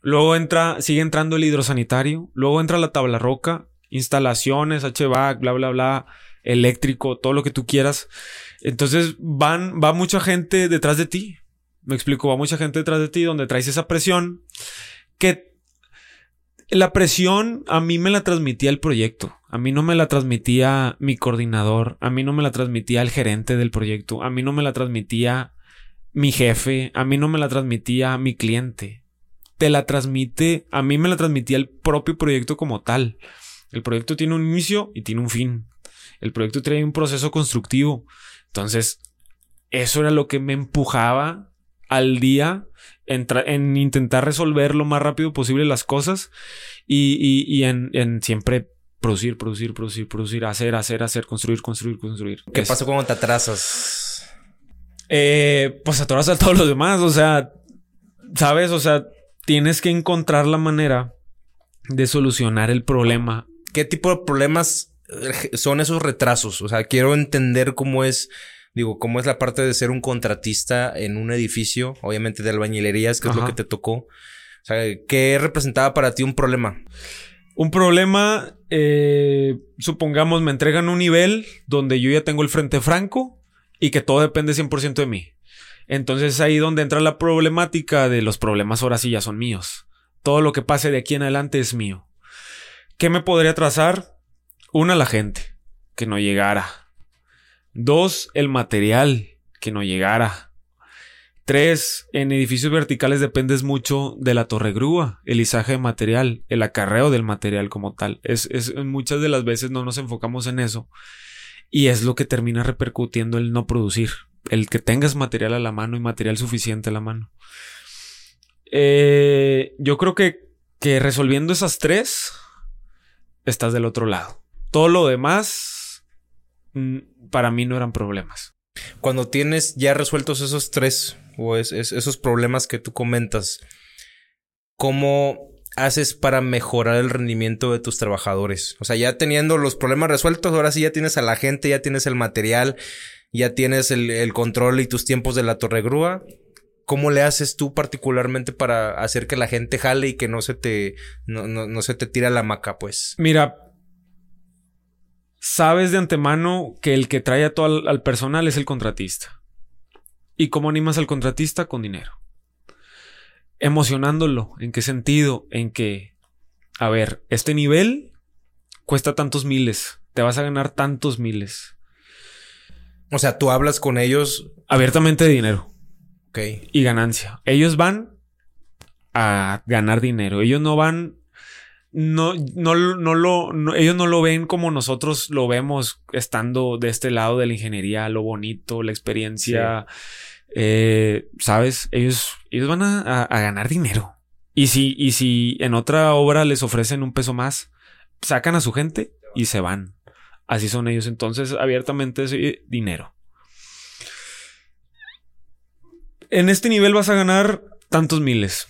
luego entra, sigue entrando el hidrosanitario, luego entra la tabla roca, instalaciones, HVAC, bla, bla, bla, eléctrico, todo lo que tú quieras. Entonces van, va mucha gente detrás de ti. Me explico, va mucha gente detrás de ti donde traes esa presión que la presión a mí me la transmitía el proyecto. A mí no me la transmitía mi coordinador. A mí no me la transmitía el gerente del proyecto. A mí no me la transmitía mi jefe. A mí no me la transmitía mi cliente. Te la transmite, a mí me la transmitía el propio proyecto como tal. El proyecto tiene un inicio y tiene un fin. El proyecto trae un proceso constructivo. Entonces, eso era lo que me empujaba al día en, intentar resolver lo más rápido posible las cosas y, en, siempre producir, producir, producir, producir, hacer, hacer, hacer, construir, construir, construir. ¿Qué pasa cuando te atrasas? Eh, pues atrasas a todos los demás, o sea, ¿sabes? O sea, tienes que encontrar la manera de solucionar el problema. ¿Qué tipo de problemas eh, son esos retrasos? O sea, quiero entender cómo es digo, cómo es la parte de ser un contratista en un edificio, obviamente de albañilerías, que es lo que te tocó. O sea, ¿qué representaba para ti un problema? Un problema, eh, supongamos, me entregan un nivel donde yo ya tengo el frente franco y que todo depende 100% de mí. Entonces es ahí donde entra la problemática de los problemas ahora sí ya son míos. Todo lo que pase de aquí en adelante es mío. ¿Qué me podría trazar? Una, la gente, que no llegara. Dos, el material que no llegara. Tres, en edificios verticales dependes mucho de la torre grúa, el izaje de material, el acarreo del material como tal. Es, es, muchas de las veces no nos enfocamos en eso y es lo que termina repercutiendo el no producir, el que tengas material a la mano y material suficiente a la mano. Eh, yo creo que, que resolviendo esas tres, estás del otro lado. Todo lo demás mm, para mí no eran problemas. Cuando tienes ya resueltos esos tres o esos problemas que tú comentas, ¿cómo haces para mejorar el rendimiento de tus trabajadores? O sea, ya teniendo los problemas resueltos, ahora sí ya tienes a la gente, ya tienes el material, ya tienes el, control y tus tiempos de la torre grúa. ¿Cómo le haces tú particularmente para hacer que la gente jale y que no se te, no, no se te tira la maca, pues? Mira, sabes de antemano que el que trae a todo al, personal es el contratista. ¿Y cómo animas al contratista? Con dinero. Emocionándolo. ¿En qué sentido? En que, a ver, este nivel cuesta tantos miles. Te vas a ganar tantos miles. O sea, tú hablas con ellos. Abiertamente de dinero. Ok. Y ganancia. Ellos van a ganar dinero. Ellos no van no, no, no lo, ellos no lo ven como nosotros lo vemos estando de este lado de la ingeniería, lo bonito, la experiencia. Eh, ¿Sabes? Ellos, ellos van a, ganar dinero. Y si, y si en otra obra les ofrecen un peso más, sacan a su gente y se van. Así son ellos. Entonces, abiertamente es dinero. En este nivel vas a ganar tantos miles.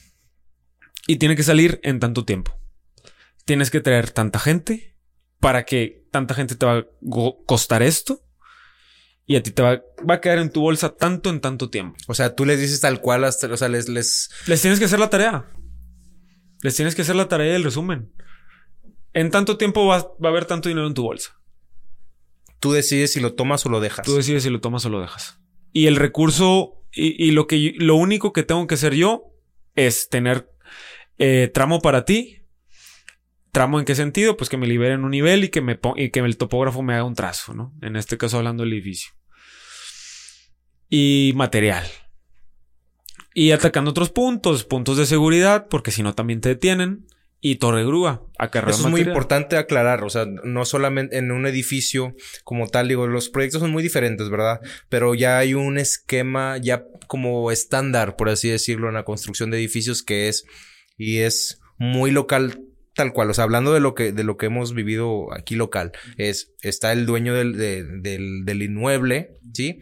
Y tiene que salir en tanto tiempo tienes que traer tanta gente para que tanta gente te va a costar esto y a ti te va, a quedar en tu bolsa tanto en tanto tiempo. O sea, tú les dices tal cual, hasta, o sea, les, les... Les tienes que hacer la tarea. Les tienes que hacer la tarea y el resumen. En tanto tiempo va, a haber tanto dinero en tu bolsa. Tú decides si lo tomas o lo dejas. Tú decides si lo tomas o lo dejas. Y el recurso y, lo que lo único que tengo que hacer yo es tener eh, tramo para ti, ¿Tramo en qué sentido? Pues que me liberen un nivel y que, me y que el topógrafo me haga un trazo, ¿no? En este caso hablando del edificio. Y material. Y atacando otros puntos, puntos de seguridad, porque si no también te detienen. y Torre Grúa. Eso es muy importante aclarar, o sea, no solamente en un edificio como tal, digo, los proyectos son muy diferentes, ¿verdad? Pero ya hay un esquema ya como estándar, por así decirlo, en la construcción de edificios que es y es muy local tal cual, o sea, hablando de lo que, de lo que hemos vivido aquí local, es, está el dueño del, del, del inmueble, ¿sí?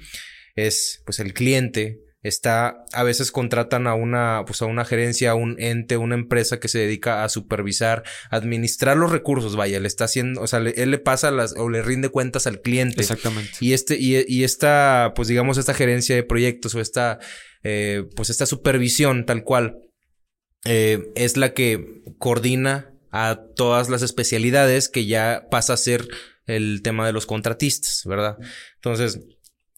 Es, pues, el cliente, está, a veces contratan a una, pues a una gerencia, a un ente, una empresa que se dedica a supervisar, administrar los recursos, vaya, le está haciendo, o sea, él le pasa las, o le rinde cuentas al cliente. Exactamente. Y este, y, y esta, pues digamos, esta gerencia de proyectos o esta, eh, pues esta supervisión tal cual, eh, es la que coordina a todas las especialidades que ya pasa a ser el tema de los contratistas, ¿verdad? Entonces,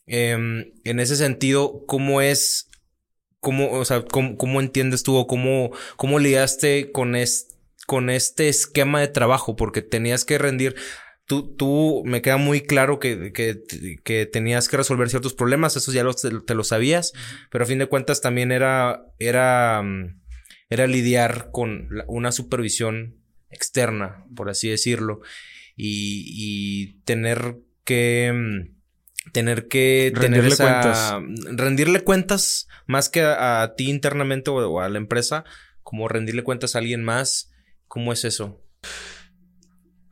Em, en ese sentido, ¿cómo es, cómo, o sea, cómo, entiendes tú o cómo, cómo lidiaste con, con este esquema de trabajo? Porque tenías que rendir, Tú, tú, me queda muy claro que, que, que, tenías que resolver ciertos problemas, eso ya te, lo sabías, pero a fin de cuentas también era, era, mm, era lidiar con una supervisión externa, por así decirlo, y, y tener que, mm, tener que rendirle cuentas. rendirle cuentas más que a, ti internamente o, a la empresa, como rendirle cuentas a alguien más. ¿Cómo es eso?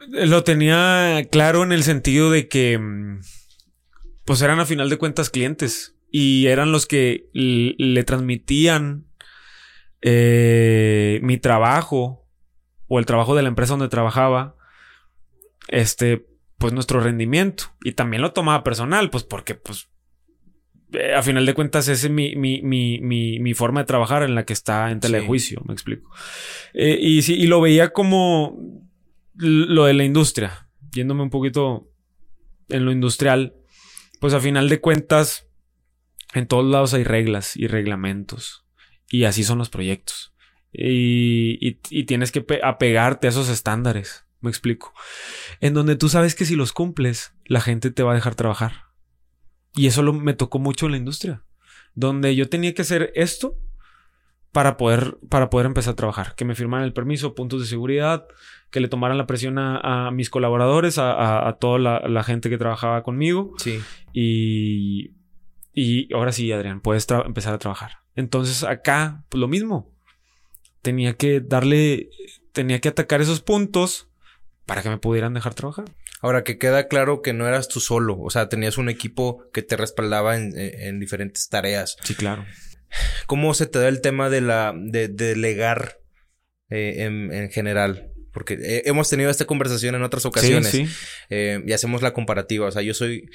Lo tenía claro en el sentido de que mm, pues eran a final de cuentas clientes y eran los que le transmitían eh, mi trabajo o el trabajo de la empresa donde trabajaba este pues nuestro rendimiento. Y también lo tomaba personal, pues porque pues eh, a final de cuentas es mi, mi, mi, mi, forma de trabajar en la que está en telejuicio, me explico. Eh, y sí, y lo veía como lo de la industria, yéndome un poquito en lo industrial, pues a final de cuentas en todos lados hay reglas y reglamentos. Y así son los proyectos. Y, y, y tienes que apegarte a esos estándares. Me explico. En donde tú sabes que si los cumples, la gente te va a dejar trabajar. Y eso lo, me tocó mucho en la industria. Donde yo tenía que hacer esto para poder, para poder empezar a trabajar. Que me firmaran el permiso, puntos de seguridad, que le tomaran la presión a, mis colaboradores, a, toda la, gente que trabajaba conmigo. Sí. Y, y ahora sí, Adrián, puedes empezar a trabajar. Entonces acá, pues lo mismo. Tenía que darle, tenía que atacar esos puntos para que me pudieran dejar trabajar. Ahora que queda claro que no eras tú solo, o sea, tenías un equipo que te respaldaba en, diferentes tareas. Sí, claro. ¿Cómo se te da el tema de la de, delegar eh, en, general? Porque eh, hemos tenido esta conversación en otras ocasiones sí, sí. Eh, y hacemos la comparativa. O sea, yo soy,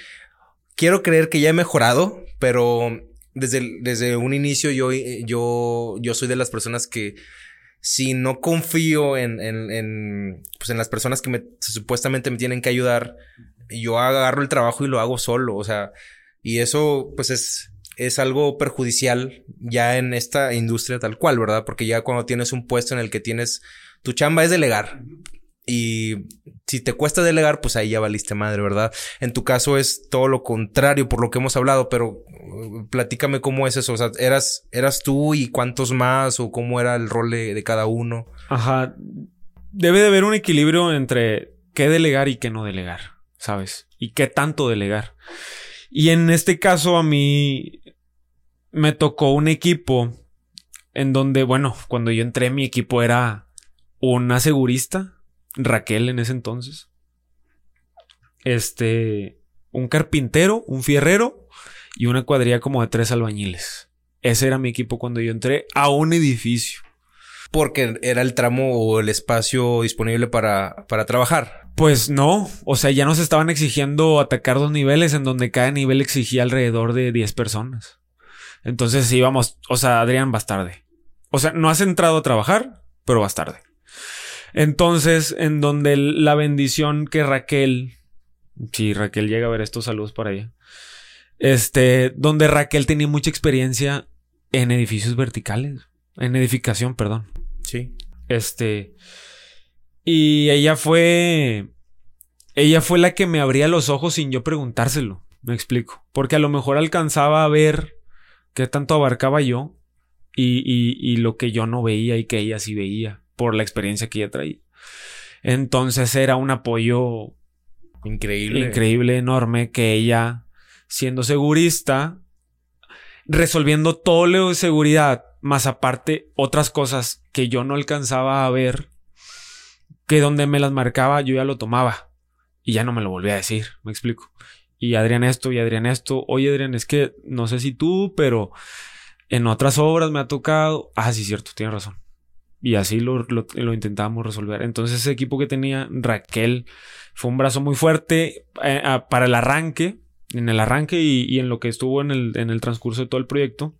quiero creer que ya he mejorado, pero desde, desde un inicio yo, yo, yo soy de las personas que si no confío en, en, en, pues en las personas que me, supuestamente me tienen que ayudar, yo agarro el trabajo y lo hago solo, o sea, y eso pues es, es algo perjudicial ya en esta industria tal cual, ¿verdad? Porque ya cuando tienes un puesto en el que tienes, tu chamba es delegar. Y si te cuesta delegar, pues ahí ya valiste madre, ¿verdad? En tu caso es todo lo contrario por lo que hemos hablado, pero uh, platícame cómo es eso. O sea, ¿eras, eras tú y cuántos más o cómo era el rol de, cada uno? Ajá. Debe de haber un equilibrio entre qué delegar y qué no delegar, ¿sabes? Y qué tanto delegar. Y en este caso a mí me tocó un equipo en donde, bueno, cuando yo entré mi equipo era un asegurista Raquel en ese entonces. Este, un carpintero, un fierrero y una cuadrilla como de tres albañiles. Ese era mi equipo cuando yo entré a un edificio. Porque era el tramo o el espacio disponible para, para trabajar. Pues no, o sea, ya nos estaban exigiendo atacar dos niveles en donde cada nivel exigía alrededor de 10 personas. Entonces íbamos, o sea, Adrián, vas tarde. O sea, no has entrado a trabajar, pero vas tarde. Entonces, en donde la bendición que Raquel, si Raquel llega a ver estos saludos para ella, este, donde Raquel tenía mucha experiencia en edificios verticales, en edificación, perdón. Sí. Este, y ella fue, ella fue la que me abría los ojos sin yo preguntárselo, me explico, porque a lo mejor alcanzaba a ver qué tanto abarcaba yo y, y, y lo que yo no veía y que ella sí veía. Por la experiencia que ya traía. Entonces era un apoyo increíble, increíble, enorme, que ella, siendo segurista, resolviendo todo lo de seguridad, más aparte otras cosas que yo no alcanzaba a ver, que donde me las marcaba yo ya lo tomaba y ya no me lo volvía a decir, me explico. Y Adrián esto y Adrián esto, oye Adrián, es que no sé si tú, pero en otras obras me ha tocado, ah, sí, cierto, tienes razón. Y así lo, lo, intentábamos resolver. Entonces ese equipo que tenía Raquel fue un brazo muy fuerte eh, para el arranque, en el arranque y, en lo que estuvo en el, en el transcurso de todo el proyecto.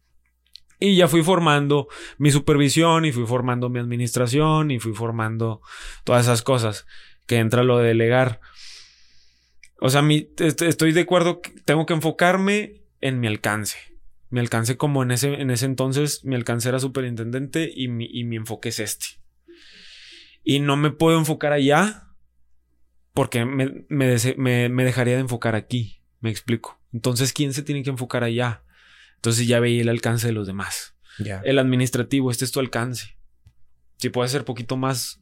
Y ya fui formando mi supervisión y fui formando mi administración y fui formando todas esas cosas que entra lo de delegar. O sea, mi, estoy de acuerdo que tengo que enfocarme en mi alcance. Mi alcance como en ese, en ese entonces, mi alcance era superintendente y mi, y mi enfoque es este. Y no me puedo enfocar allá porque me, me, me dejaría de enfocar aquí. Me explico. Entonces, ¿quién se tiene que enfocar allá? Entonces ya veía el alcance de los demás. El administrativo, este es tu alcance. Si puedes ser poquito más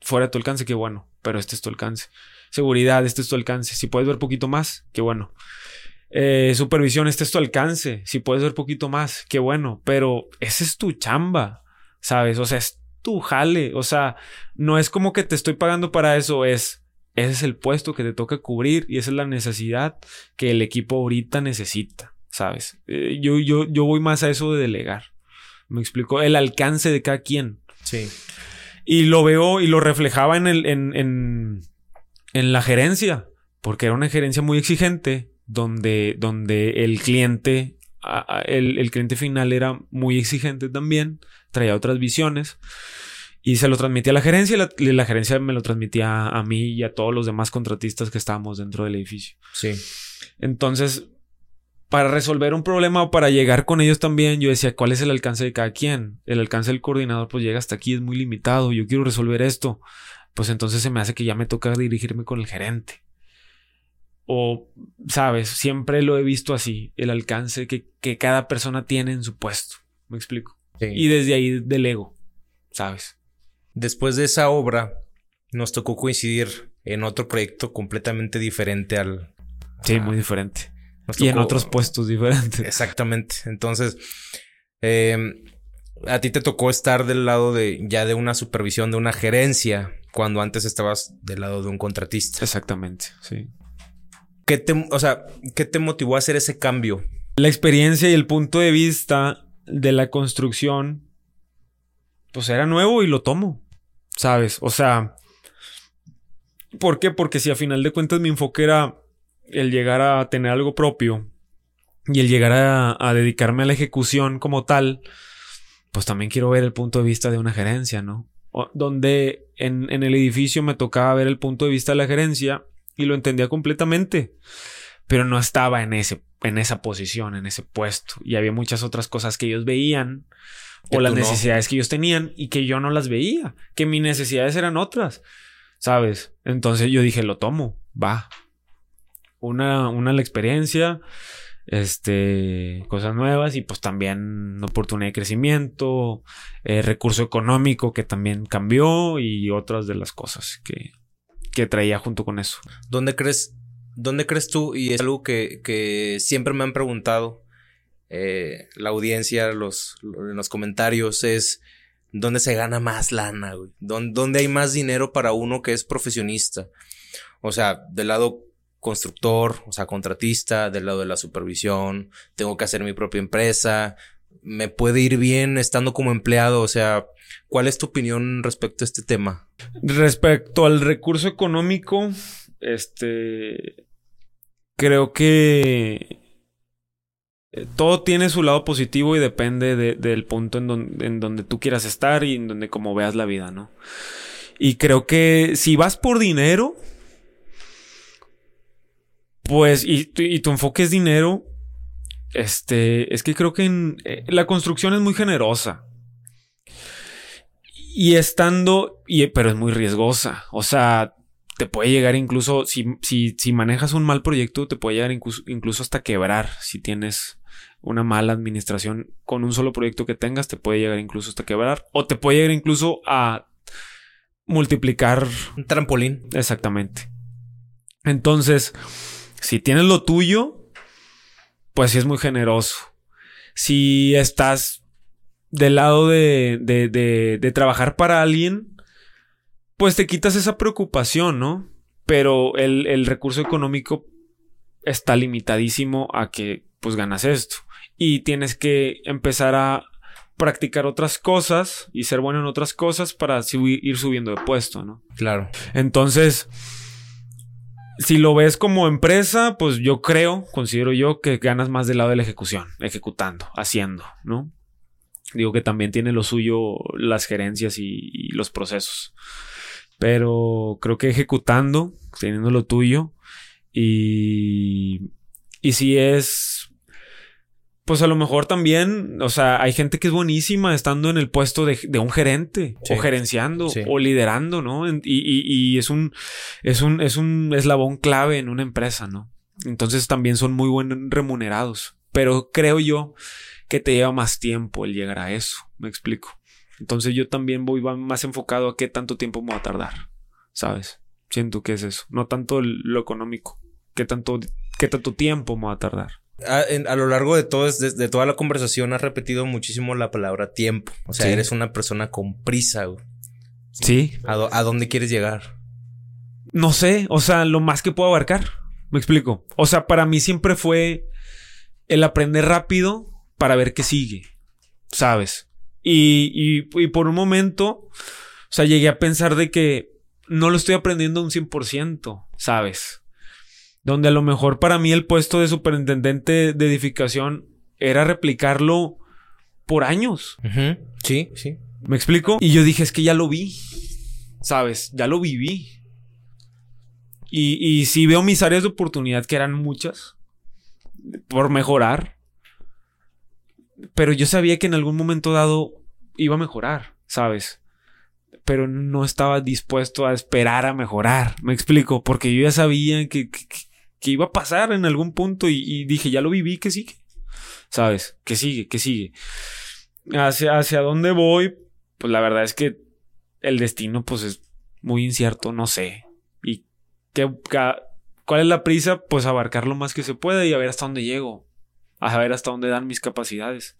fuera de tu alcance, qué bueno, pero este es tu alcance. Seguridad, este es tu alcance. Si puedes ver poquito más, qué bueno. Eh, supervisión, este es tu alcance. Si puedes ver poquito más, qué bueno, pero ese es tu chamba, ¿sabes? O sea, es tu jale. O sea, no es como que te estoy pagando para eso, es ese es el puesto que te toca cubrir y esa es la necesidad que el equipo ahorita necesita, ¿sabes? Eh, yo, yo, yo voy más a eso de delegar. Me explico, el alcance de cada quien. Sí. Y lo veo y lo reflejaba en, el, en, en, la gerencia, porque era una gerencia muy exigente, donde, donde el cliente, el, el cliente final era muy exigente también, traía otras visiones. Y se lo transmitía a la gerencia y la, gerencia me lo transmitía a mí y a todos los demás contratistas que estábamos dentro del edificio. Sí. Entonces, para resolver un problema o para llegar con ellos también, yo decía, ¿cuál es el alcance de cada quien? El alcance del coordinador pues llega hasta aquí, es muy limitado, yo quiero resolver esto. Pues entonces se me hace que ya me toca dirigirme con el gerente. O, sabes, siempre lo he visto así, el alcance que, que cada persona tiene en su puesto. ¿Me explico? Y desde ahí delego, ¿sabes? Después de esa obra, nos tocó coincidir en otro proyecto completamente diferente al... Sí, muy diferente. y en otros puestos diferentes. Exactamente. Entonces, em, a ti te tocó estar del lado de ya de una supervisión, de una gerencia, cuando antes estabas del lado de un contratista. Exactamente, sí. ¿Qué te, o sea, ¿qué te motivó a hacer ese cambio? La experiencia y el punto de vista de la construcción pues era nuevo y lo tomo. ¿Sabes? O sea, ¿por qué? Porque si a final de cuentas mi enfoque era el llegar a tener algo propio y el llegar a, dedicarme a la ejecución como tal, pues también quiero ver el punto de vista de una gerencia, ¿no? donde en, en el edificio me tocaba ver el punto de vista de la gerencia y lo entendía completamente, pero no estaba en ese en esa posición, en ese puesto y había muchas otras cosas que ellos veían o las necesidades que ellos tenían y que yo no las veía, que mis necesidades eran otras, ¿sabes? Entonces yo dije, lo tomo, va. Una, una la experiencia, este, cosas nuevas y pues también oportunidad de crecimiento, eh, recurso económico que también cambió y otras de las cosas que, que traía junto con eso. ¿Dónde crees, dónde crees tú? Y es algo que, que siempre me han preguntado eh, la audiencia, los, en los comentarios, es dónde se gana más lana, güey. ¿Dónde, hay más dinero para uno que es profesionista. O sea, del lado constructor, o sea, contratista, del lado de la supervisión, tengo que hacer mi propia empresa, me puede ir bien estando como empleado, o sea, ¿cuál es tu opinión respecto a este tema? Respecto al recurso económico, este, creo que eh, todo tiene su lado positivo y depende del punto en donde, en donde tú quieras estar y en donde como veas la vida, ¿no? Y creo que si vas por dinero, pues, y, tu enfoque es dinero, este, es que creo que en, eh, la construcción es muy generosa. Y estando, y, pero es muy riesgosa. O sea, te puede llegar incluso, si, si, si manejas un mal proyecto, te puede llegar incluso, incluso hasta quebrar si tienes una mala administración con un solo proyecto que tengas te puede llegar incluso hasta quebrar o te puede llegar incluso a, multiplicar. Un trampolín. Exactamente. Entonces, si tienes lo tuyo, pues sí es muy generoso. Si estás del lado de, de, de, de trabajar para alguien, pues te quitas esa preocupación, ¿no? Pero el, el recurso económico está limitadísimo a que pues ganas esto. Y tienes que empezar a practicar otras cosas y ser bueno en otras cosas para ir subiendo de puesto, ¿no? Claro. Entonces, si lo ves como empresa, pues yo creo, considero yo que ganas más del lado de la ejecución, ejecutando, haciendo, ¿no? Digo que también tiene lo suyo las gerencias y, los procesos. Pero creo que ejecutando, teniendo lo tuyo, y, y si es pues a lo mejor también, o sea, hay gente que es buenísima estando en el puesto de, un gerente o gerenciando o liderando, ¿no? Y, y, es un, es un, es un eslabón clave en una empresa, ¿no? Entonces también son muy buen remunerados. Pero creo yo que te lleva más tiempo el llegar a eso. Me explico. Entonces yo también voy más enfocado a qué tanto tiempo me va a tardar. ¿Sabes? Siento que es eso. No tanto lo económico. ¿Qué tanto, qué tanto tiempo me va a tardar? A, lo largo de todo, de, toda la conversación has repetido muchísimo la palabra tiempo. O sea, eres una persona con prisa, güey. Sí. ¿A, dónde quieres llegar? No sé, o sea, lo más que puedo abarcar. Me explico. O sea, para mí siempre fue el aprender rápido para ver qué sigue. ¿Sabes? Y, y, y por un momento, o sea, llegué a pensar de que no lo estoy aprendiendo un 100%, ¿sabes? Donde a lo mejor para mí el puesto de superintendente de edificación era replicarlo por años. Sí, sí. ¿Me explico? Y yo dije, es que ya lo vi, ¿sabes? Ya lo viví. Y, y si veo mis áreas de oportunidad, que eran muchas, por mejorar, pero yo sabía que en algún momento dado iba a mejorar, ¿sabes? Pero no estaba dispuesto a esperar a mejorar, me explico, porque yo ya sabía que, que iba a pasar en algún punto y, dije, ya lo viví, que sigue. ¿Sabes? Que sigue, que sigue. Hacia, hacia dónde voy, pues la verdad es que el destino pues es muy incierto, no sé. ¿Y qué, cuál es la prisa? Pues abarcar lo más que se pueda y a ver hasta dónde llego. A ver hasta dónde dan mis capacidades.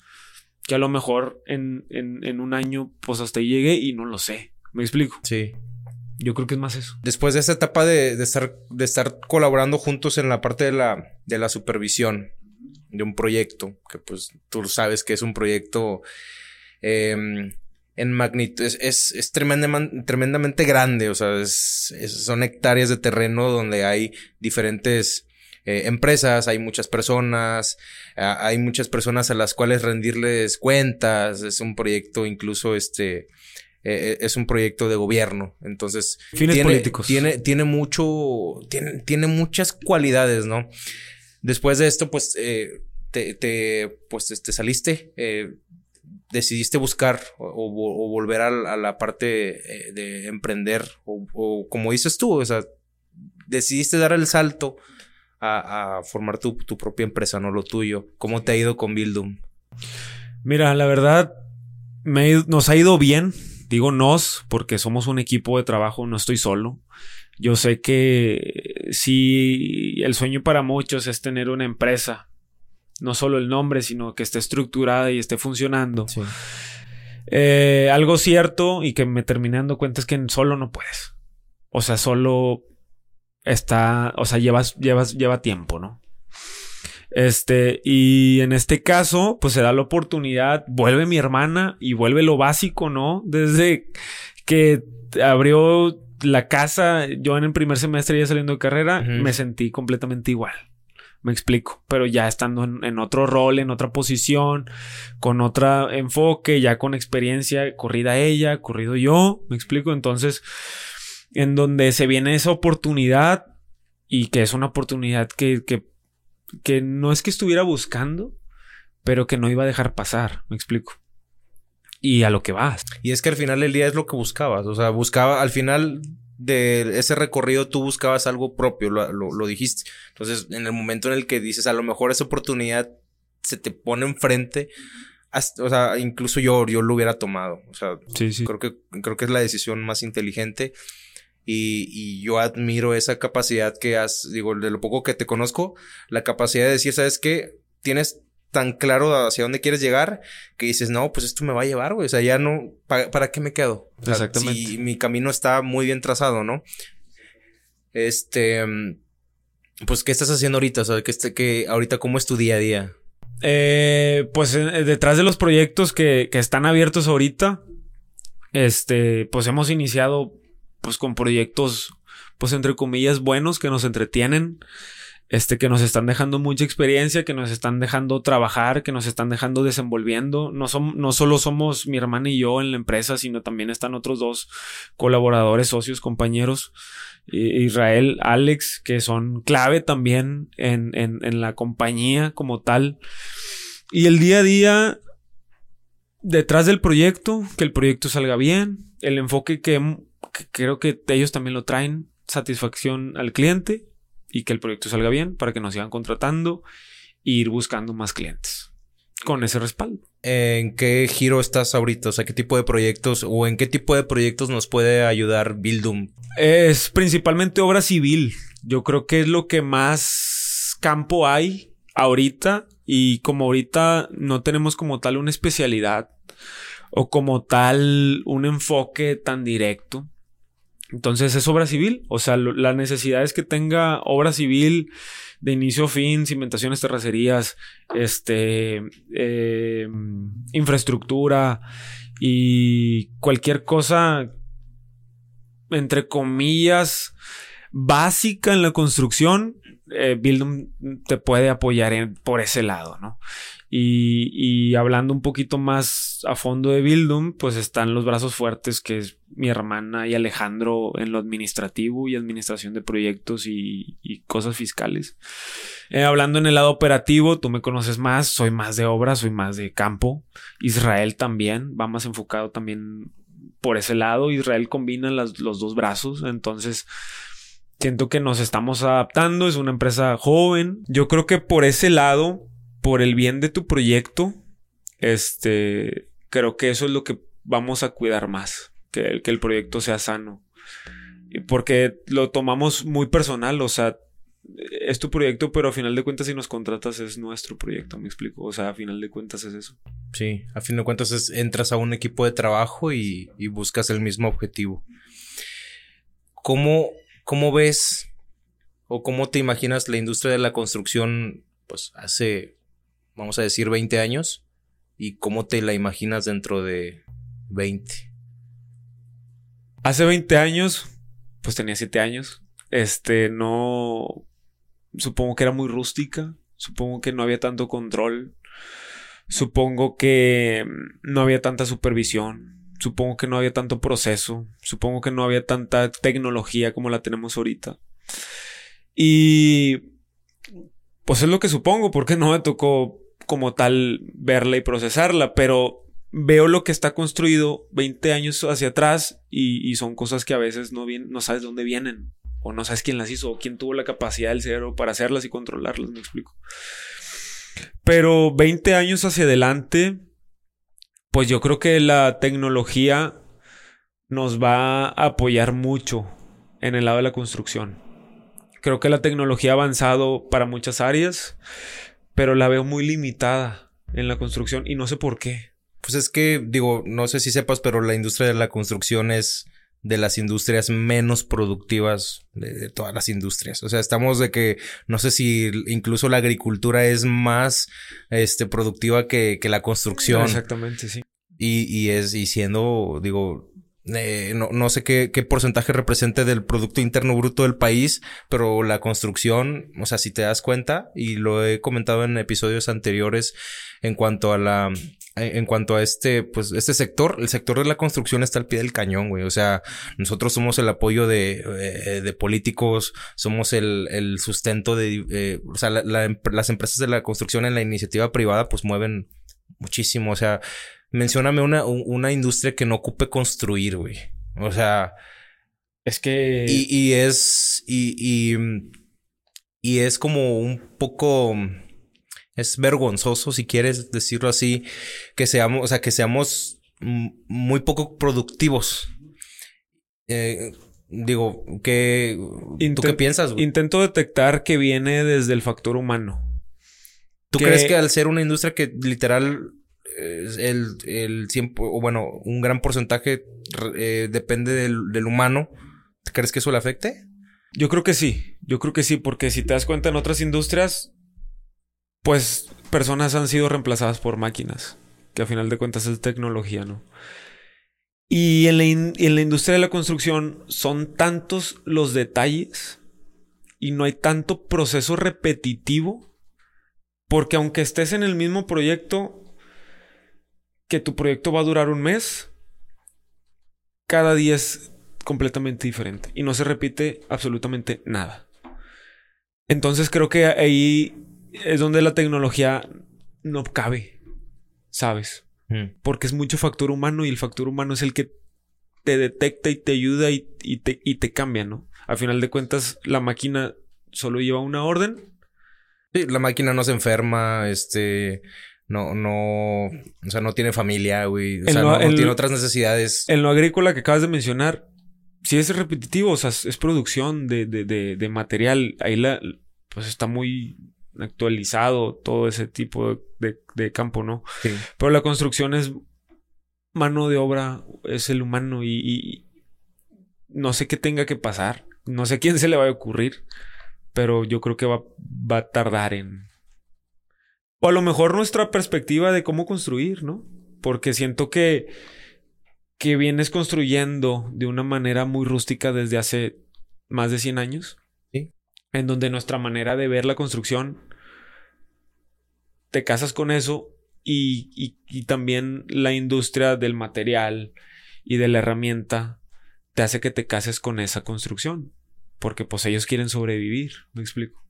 Que a lo mejor en, en, en un año pues hasta ahí llegué y no lo sé. ¿Me explico? Sí. Yo creo que es más eso. Después de esta etapa de, estar, de estar colaborando juntos en la parte de la, de la supervisión de un proyecto, que pues tú sabes que es un proyecto em, en magnitud, es, es, tremendamente, tremendamente, grande, o sea, son hectáreas de terreno donde hay diferentes eh, empresas, hay muchas personas, hay muchas personas a las cuales rendirles cuentas, es un proyecto incluso este eh, es un proyecto de gobierno. Entonces, Fines tiene, políticos. Tiene, tiene mucho, tiene, tiene muchas cualidades, ¿no? Después de esto, pues, eh, te, te, pues, te saliste, eh, decidiste buscar o, volver a, la parte eh, de emprender, o, como dices tú, o sea, decidiste dar el salto a, formar tu, tu, propia empresa, no lo tuyo. ¿Cómo te ha ido con Bildum? Mira, la verdad, me, nos ha ido bien. Digo nos porque somos un equipo de trabajo, no estoy solo. Yo sé que si el sueño para muchos es tener una empresa, no solo el nombre, sino que esté estructurada y esté funcionando. Eh, algo cierto y que me terminé dando cuenta es que solo no puedes. O sea, solo está, o sea, llevas, llevas, lleva tiempo, ¿no? Este, y en este caso, pues se da la oportunidad, vuelve mi hermana y vuelve lo básico, ¿no? Desde que abrió la casa, yo en el primer semestre ya saliendo de carrera, me sentí completamente igual. Me explico, pero ya estando en, otro rol, en otra posición, con otro enfoque, ya con experiencia, corrida ella, corrido yo, me explico. Entonces, en donde se viene esa oportunidad y que es una oportunidad que, que que no es que estuviera buscando, pero que no iba a dejar pasar, me explico. Y a lo que vas. Y es que al final del día es lo que buscabas, o sea, buscaba, al final de ese recorrido tú buscabas algo propio, lo, lo, dijiste. Entonces, en el momento en el que dices, a lo mejor esa oportunidad se te pone enfrente, o sea, incluso yo, yo lo hubiera tomado. O sea, sí, sí. creo que, creo que es la decisión más inteligente. Y, y, yo admiro esa capacidad que has, digo, de lo poco que te conozco, la capacidad de decir, ¿sabes qué? Tienes tan claro hacia dónde quieres llegar que dices, no, pues esto me va a llevar, güey. O sea, ya no, ¿para, qué me quedo? Exactamente. Si mi camino está muy bien trazado, ¿no? Este, mm, pues, ¿qué estás haciendo ahorita? O sea, que, este, que ahorita, ¿cómo es tu día a día? Eh, pues eh, detrás de los proyectos que, que están abiertos ahorita, este, pues hemos iniciado pues con proyectos, pues entre comillas, buenos que nos entretienen este, que nos están dejando mucha experiencia, que nos están dejando trabajar, que nos están dejando desenvolviendo. No, son, no solo somos mi hermana y yo en la empresa, sino también están otros dos colaboradores, socios, compañeros, Israel, Alex, que son clave también en, en, en la compañía como tal. Y el día a día, detrás del proyecto, que el proyecto salga bien, el enfoque que, que creo que ellos también lo traen, satisfacción al cliente y que el proyecto salga bien para que nos sigan contratando e ir buscando más clientes con ese respaldo. ¿En qué giro estás ahorita? O sea, ¿qué tipo de proyectos o en qué tipo de proyectos nos puede ayudar Bildum? Es principalmente obra civil. Yo creo que es lo que más campo hay ahorita y como ahorita no tenemos como tal una especialidad o como tal un enfoque tan directo, entonces es obra civil, o sea, la necesidad es que tenga obra civil de inicio a fin, cimentaciones, terracerías, este, eh, infraestructura y cualquier cosa, entre comillas, básica en la construcción, eh, Bildum te puede apoyar por ese lado, ¿no? Y, hablando un poquito más a fondo de Bildum, pues están los brazos fuertes, que es mi hermana y Alejandro en lo administrativo y administración de proyectos y, cosas fiscales. Eh, hablando en el lado operativo, tú me conoces más, soy más de obra, soy más de campo. Israel también, va más enfocado también por ese lado. Israel combina los dos brazos, entonces siento que nos estamos adaptando, es una empresa joven. Yo creo que por ese lado por el bien de tu proyecto, este, creo que eso es lo que vamos a cuidar más, que el, que el proyecto sea sano. Porque lo tomamos muy personal, o sea, es tu proyecto, pero a final de cuentas si nos contratas es nuestro proyecto, me explico. O sea, a final de cuentas es eso. Sí, a fin de cuentas entras a un equipo de trabajo y buscas el mismo objetivo. ¿Cómo, ¿Cómo ves o cómo te imaginas la industria de la construcción pues hace vamos a decir, 20 años y cómo te la imaginas dentro de 20. Hace 20 años, pues tenía 7 años. Este, no. Supongo que era muy rústica. Supongo que no había tanto control. Supongo que no había tanta supervisión. Supongo que no había tanto proceso. Supongo que no había tanta tecnología como la tenemos ahorita. Y. Pues es lo que supongo, porque no me tocó como tal verla y procesarla, pero veo lo que está construido 20 años hacia atrás y, son cosas que a veces no, no sabes dónde vienen o no sabes quién las hizo o quién tuvo la capacidad del cerebro para hacerlas y controlarlas, me explico. Pero 20 años hacia adelante, pues yo creo que la tecnología nos va a apoyar mucho en el lado de la construcción. Creo que la tecnología ha avanzado para muchas áreas pero la veo muy limitada en la construcción y no sé por qué. Pues es que, digo, no sé si sepas, pero la industria de la construcción es de las industrias menos productivas de, todas las industrias. O sea, estamos de que no sé si incluso la agricultura es más este, productiva que, que la construcción. Exactamente, sí. Y, y es, y siendo, digo, eh, no, no, sé qué, qué, porcentaje represente del Producto Interno Bruto del país, pero la construcción, o sea, si te das cuenta, y lo he comentado en episodios anteriores en cuanto a la, en cuanto a este, pues, este sector, el sector de la construcción está al pie del cañón, güey. O sea, nosotros somos el apoyo de, eh, de políticos, somos el, el sustento de, eh, o sea, las empresas de la construcción en la iniciativa privada, pues mueven muchísimo, o sea, mencióname una, una industria que no ocupe construir, güey. O sea. Es que. Y, y es. Y, y, y, es como un poco. Es vergonzoso, si quieres decirlo así, que seamos, o sea, que seamos muy poco productivos. Eh, digo, ¿qué, ¿tú qué piensas? Intento detectar que viene desde el factor humano. ¿Tú crees que al ser una industria que literal el, el o bueno, un gran porcentaje eh, depende del, del humano, ¿crees que eso le afecte? Yo creo que sí, yo creo que sí, porque si te das cuenta en otras industrias, pues personas han sido reemplazadas por máquinas, que a final de cuentas es tecnología, ¿no? Y en la, la industria de la construcción son tantos los detalles y no hay tanto proceso repetitivo, porque aunque estés en el mismo proyecto, que tu proyecto va a durar un mes, cada día es completamente diferente y no se repite absolutamente nada. Entonces creo que ahí es donde la tecnología no cabe, ¿sabes? Mm. Porque es mucho factor humano y el factor humano es el que te detecta y te ayuda y, te, y te cambia, ¿no? A final de cuentas, la máquina solo lleva una orden. Sí, la máquina no se enferma, este, no, no, o sea, no tiene familia, güey, o sea, no, tiene otras necesidades. En lo agrícola que acabas de mencionar, sí es repetitivo, o sea, es, producción de, de, de, de, material, ahí la, pues está muy actualizado todo ese tipo de, campo, ¿no? Sí. Pero la construcción es mano de obra, es el humano y, no sé qué tenga que pasar, no sé quién se le va a ocurrir, pero yo creo que va, va a tardar en... O a lo mejor nuestra perspectiva de cómo construir, ¿no? Porque siento que, que vienes construyendo de una manera muy rústica desde hace más de 100 años en donde nuestra manera de ver la construcción, te casas con eso y, y, también la industria del material y de la herramienta te hace que te cases con esa construcción, porque pues ellos quieren sobrevivir, me explico.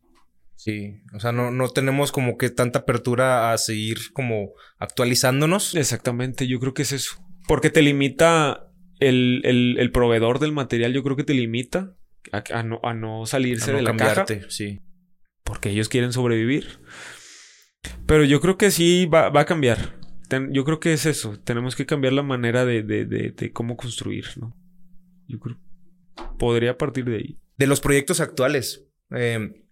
Sí, o sea, no, no tenemos como que tanta apertura a seguir como actualizándonos. Exactamente, yo creo que es eso. Porque te limita el, el, el proveedor del material, yo creo que te limita a, no, a no, salirse de la caja. Sí. Porque ellos quieren sobrevivir. Pero yo creo que sí va, a cambiar. yo creo que es eso. Tenemos que cambiar la manera de, de, de, cómo construir, ¿no? Yo creo. Podría partir de ahí. De los proyectos actuales. Eh,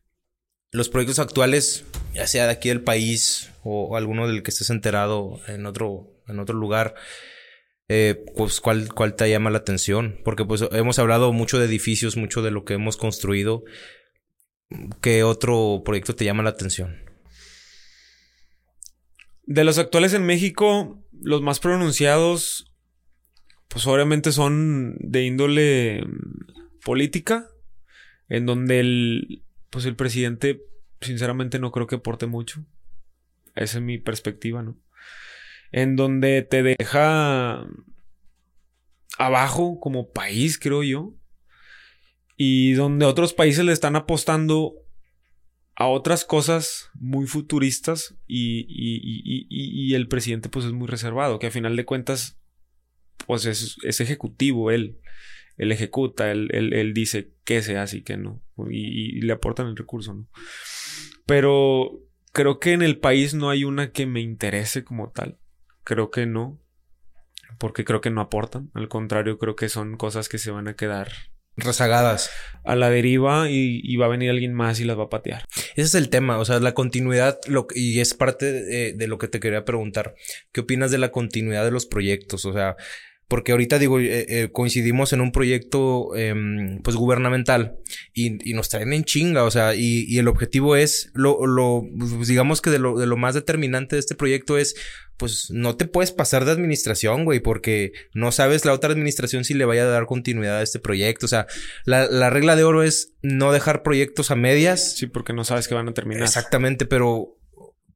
los proyectos actuales, ya sea de aquí del país o, o alguno del que estés enterado en otro, en otro lugar, eh, pues ¿cuál, cuál te llama la atención, porque pues hemos hablado mucho de edificios, mucho de lo que hemos construido. ¿Qué otro proyecto te llama la atención? De los actuales en México, los más pronunciados, pues obviamente son de índole política, en donde el, pues el presidente, sinceramente, no creo que aporte mucho. Esa es mi perspectiva, ¿no? En donde te deja abajo como país, creo yo, y donde otros países le están apostando a otras cosas muy futuristas y, y, y, el presidente pues es muy reservado, que a final de cuentas pues es, es ejecutivo él, él ejecuta, él, él, dice qué se hace y qué no, y, le aportan el recurso, ¿no? Pero creo que en el país no hay una que me interese como tal. Creo que no. Porque creo que no aportan. Al contrario, creo que son cosas que se van a quedar rezagadas a la deriva y, va a venir alguien más y las va a patear. Ese es el tema, o sea, la continuidad lo, y es parte de, de, lo que te quería preguntar. ¿Qué opinas de la continuidad de los proyectos? O sea, porque ahorita digo, eh, eh, coincidimos en un proyecto em, pues gubernamental y, y, nos traen en chinga, o sea, y, y el objetivo es, lo, lo, pues, digamos que de lo, de lo más determinante de este proyecto es, pues no te puedes pasar de administración, güey, porque no sabes la otra administración si le vaya a dar continuidad a este proyecto, o sea, la, la regla de oro es no dejar proyectos a medias. Sí, porque no sabes que van a terminar. Exactamente, pero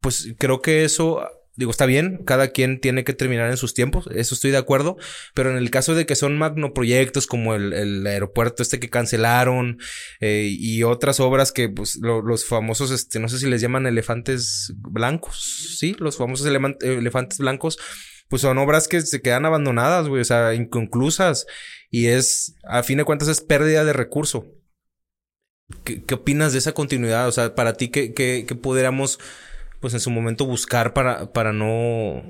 pues creo que eso Digo, está bien, cada quien tiene que terminar en sus tiempos, eso estoy de acuerdo, pero en el caso de que son magnoproyectos como el, aeropuerto este que cancelaron eh, y otras obras que pues los famosos, este, no sé si les llaman elefantes blancos, sí, los famosos elefantes blancos, pues son obras que se quedan abandonadas, güey, o sea, inconclusas y es, a fin de cuentas es pérdida de recurso. ¿Qué, opinas de esa continuidad? O sea, para ti, ¿qué, qué, qué pudiéramos pues en su momento buscar para, para no,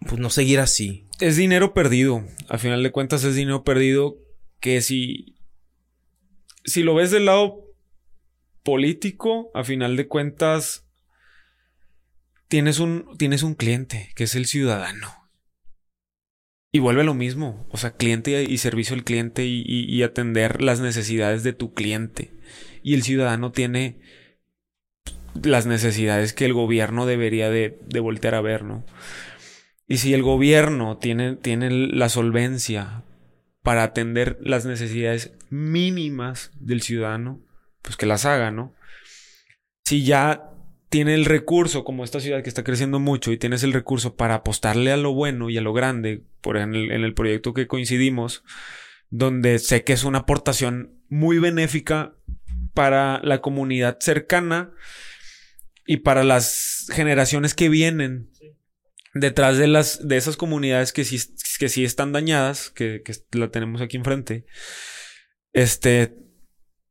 pues no seguir así? Es dinero perdido. A final de cuentas es dinero perdido que si, si lo ves del lado político, a final de cuentas tienes un, tienes un cliente que es el ciudadano. Y vuelve lo mismo, o sea, cliente y servicio al cliente y, atender las necesidades de tu cliente. Y el ciudadano tiene las necesidades que el gobierno debería de, voltear a ver, ¿no? Y si el gobierno tiene, tiene la solvencia para atender las necesidades mínimas del ciudadano, pues que las haga, ¿no? Si ya tiene el recurso, como esta ciudad que está creciendo mucho, y tienes el recurso para apostarle a lo bueno y a lo grande, por en en el proyecto que coincidimos, donde sé que es una aportación muy benéfica para la comunidad cercana y para las generaciones que vienen detrás de las de esas comunidades que sí, que sí están dañadas, que, que la tenemos aquí enfrente. Este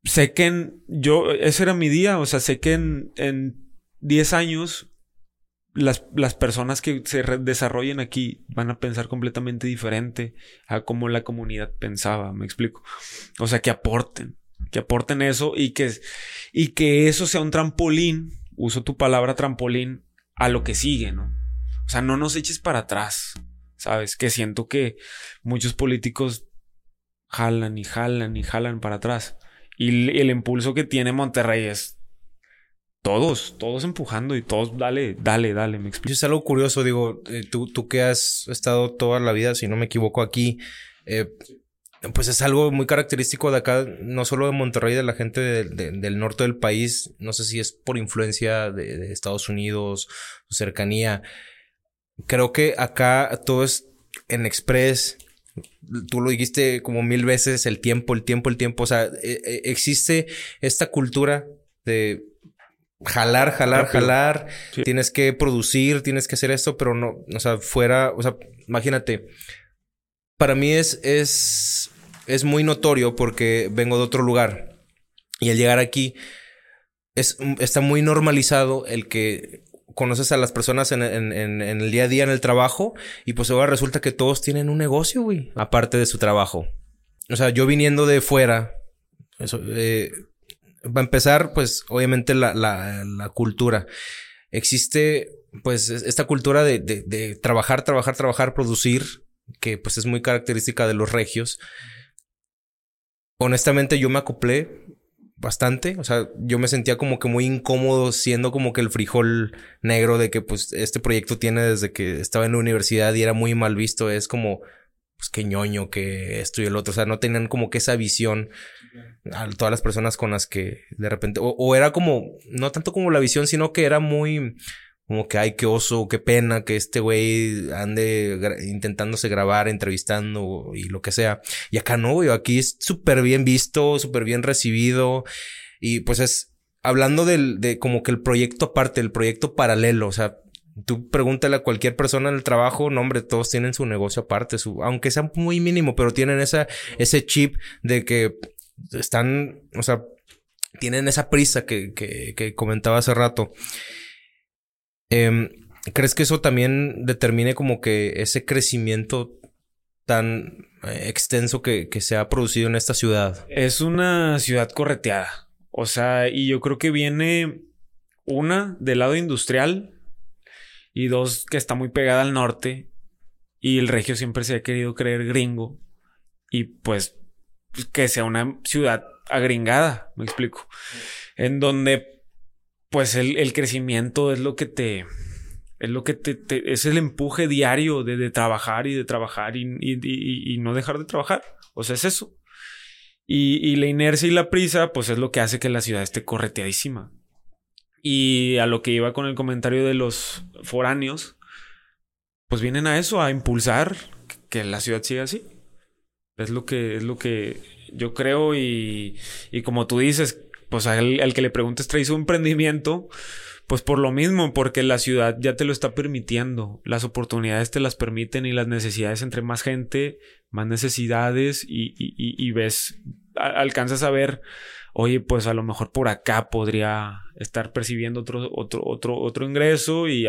sé que en, yo ese era mi día, o sea, sé que en, en 10 años, las, las, personas que se desarrollen aquí van a pensar completamente diferente a como la comunidad pensaba, me explico. O sea, que aporten, que aporten eso y que, y que eso sea un trampolín, uso tu palabra trampolín, a lo que sigue, ¿no? O sea, no nos eches para atrás, ¿sabes? Que siento que muchos políticos jalan y jalan y jalan para atrás. Y el impulso que tiene Monterrey es todos, todos empujando y todos, dale, dale, dale, me explico. Es algo curioso, digo, eh, tú, tú que has estado toda la vida, si no me equivoco, aquí, eh, pues es algo muy característico de acá, no solo de Monterrey, de la gente del norte del país, no sé si es por influencia de, Estados Unidos, su cercanía. Creo que acá todo es en express, tú lo dijiste como mil veces, el tiempo, el tiempo, el tiempo, o sea, e, e, existe esta cultura de jalar, jalar, jalar. Tienes que producir, tienes que hacer esto, pero no, o sea, fuera, o sea, imagínate. Para mí es, es, es muy notorio porque vengo de otro lugar y al llegar aquí es, está muy normalizado el que conoces a las personas en, en, el día a día en el trabajo y pues ahora resulta que todos tienen un negocio, güey, aparte de su trabajo. O sea, yo viniendo de fuera, eso, eh, a empezar, pues obviamente la, la, la cultura. Existe pues esta cultura de, de, trabajar, trabajar, trabajar, producir, que pues es muy característica de los regios. Honestamente yo me acoplé bastante, o sea, yo me sentía como que muy incómodo siendo como que el frijol negro de que pues este proyecto tiene desde que estaba en la universidad y era muy mal visto, es como pues qué ñoño, que esto y el otro, o sea, no tenían como que esa visión a todas las personas con las que de repente, o, era como, no tanto como la visión, sino que era muy, como que, ay, qué oso, qué pena que este güey ande intentándose grabar, entrevistando y lo que sea. Y acá no, güey, aquí es súper bien visto, súper bien recibido. Y pues es, hablando del, de como que el proyecto aparte, el proyecto paralelo, o sea, tú pregúntale a cualquier persona en el trabajo, no, hombre, todos tienen su negocio aparte, su, aunque sea muy mínimo, pero tienen esa, ese chip de que están, o sea, tienen esa prisa que, que, comentaba hace rato. Em, ¿Crees que eso también determine como que ese crecimiento tan eh, extenso que, que, se ha producido en esta ciudad? Es una ciudad correteada. O sea, y yo creo que viene una del lado industrial y dos que está muy pegada al norte. Y el regio siempre se ha querido creer gringo. Y pues que sea una ciudad agringada, me explico. En donde, pues, el, crecimiento es lo que te. Es lo que es el empuje diario de, trabajar y de trabajar y, y, no dejar de trabajar. O sea, es eso. Y, la inercia y la prisa, pues es lo que hace que la ciudad esté correteadísima. Y a lo que iba con el comentario de los foráneos, pues vienen a eso, a impulsar que la ciudad siga así. Es lo que, es lo que yo creo y, y como tú dices, pues al, que le preguntes trae su emprendimiento, pues por lo mismo, porque la ciudad ya te lo está permitiendo, las oportunidades te las permiten y las necesidades entre más gente, más necesidades y, y, y ves alcanzas a ver, oye, pues a lo mejor por acá podría estar percibiendo otro, otro, otro, otro ingreso y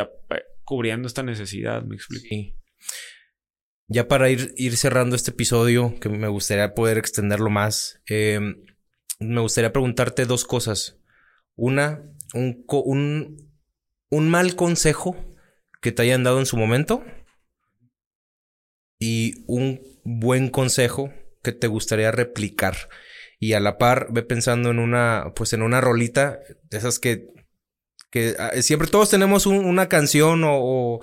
cubriendo esta necesidad, me explico. Ya para ir, ir cerrando este episodio, que me gustaría poder extenderlo más, em, me gustaría preguntarte dos cosas. Una, un, un, un mal consejo que te hayan dado en su momento y un buen consejo que te gustaría replicar. Y a la par, ve pensando en una, pues en una rolita de esas que, que ah, siempre todos tenemos una canción o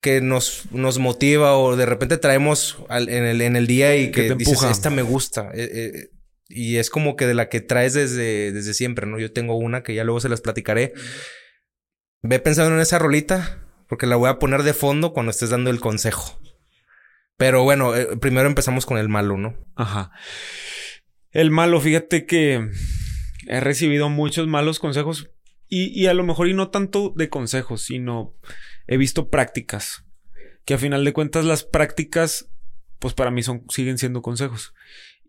que nos, nos motiva o de repente traemos en, el, en el día y que, te dices, esta me gusta. Eh, eh, y es como que de la que traes desde, desde siempre, ¿no? Yo tengo una que ya luego se las platicaré. Ve pensando en esa rolita, porque la voy a poner de fondo cuando estés dando el consejo. Pero bueno, eh, primero empezamos con el malo, ¿no? Ajá. El malo, fíjate que he recibido muchos malos consejos y, y a lo mejor y no tanto de consejos, sino he visto prácticas. Que a final de cuentas las prácticas, pues para mí son, siguen siendo consejos.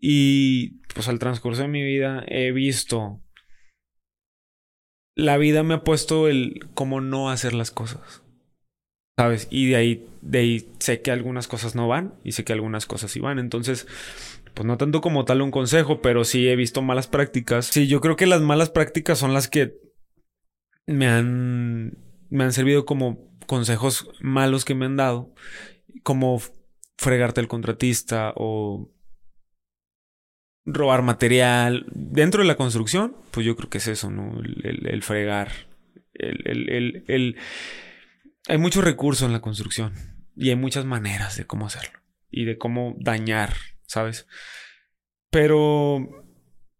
Y pues al transcurso de mi vida he visto... La vida me ha puesto el cómo no hacer las cosas. ¿Sabes? Y de ahí, de ahí sé que algunas cosas no van y sé que algunas cosas sí van. Entonces, pues no tanto como tal un consejo, pero sí he visto malas prácticas. Sí, yo creo que las malas prácticas son las que me han, me han servido como consejos malos que me han dado, como fregarte el contratista o robar material dentro de la construcción, pues yo creo que es eso, ¿no? El, fregar, el, el, Hay muchos recursos en la construcción y hay muchas maneras de cómo hacerlo y de cómo dañar, ¿sabes? Pero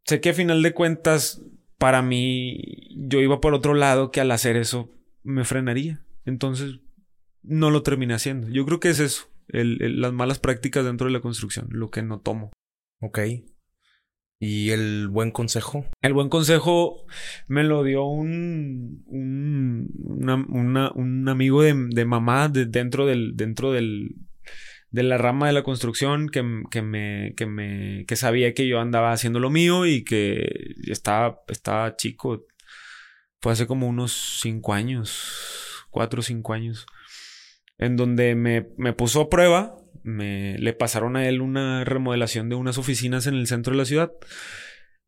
sé que a final de cuentas, para mí, yo iba por otro lado que al hacer eso me frenaría. Entonces, no lo terminé haciendo. Yo creo que es eso, las malas prácticas dentro de la construcción, lo que no tomo. Ok. ¿Y el buen consejo? El buen consejo me lo dio un, un, un amigo de, de mamá dentro, del, dentro del, de la rama de la construcción que, que, me, que, me, que sabía que yo andaba haciendo lo mío y que estaba, estaba chico. Fue hace como unos cinco años cuatro o cinco años, en donde me, me puso a prueba, me, le pasaron a él una remodelación de unas oficinas en el centro de la ciudad.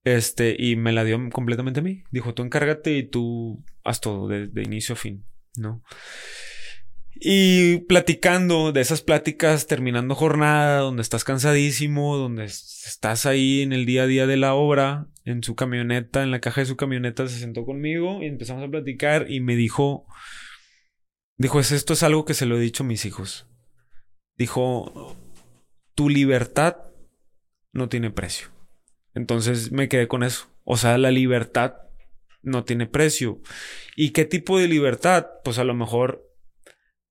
Este, y me la dio completamente a mí. Dijo, tú encárgate y tú haz todo, de, inicio a fin, ¿no? Y platicando de esas pláticas, terminando jornada, donde estás cansadísimo, donde estás ahí en el día a día de la obra, en su camioneta, en la caja de su camioneta, se sentó conmigo y empezamos a platicar y me dijo, Dijo, esto es algo que se lo he dicho a mis hijos. Dijo, tu libertad no tiene precio. Entonces me quedé con eso. O sea, la libertad no tiene precio. ¿Y qué tipo de libertad? Pues a lo mejor,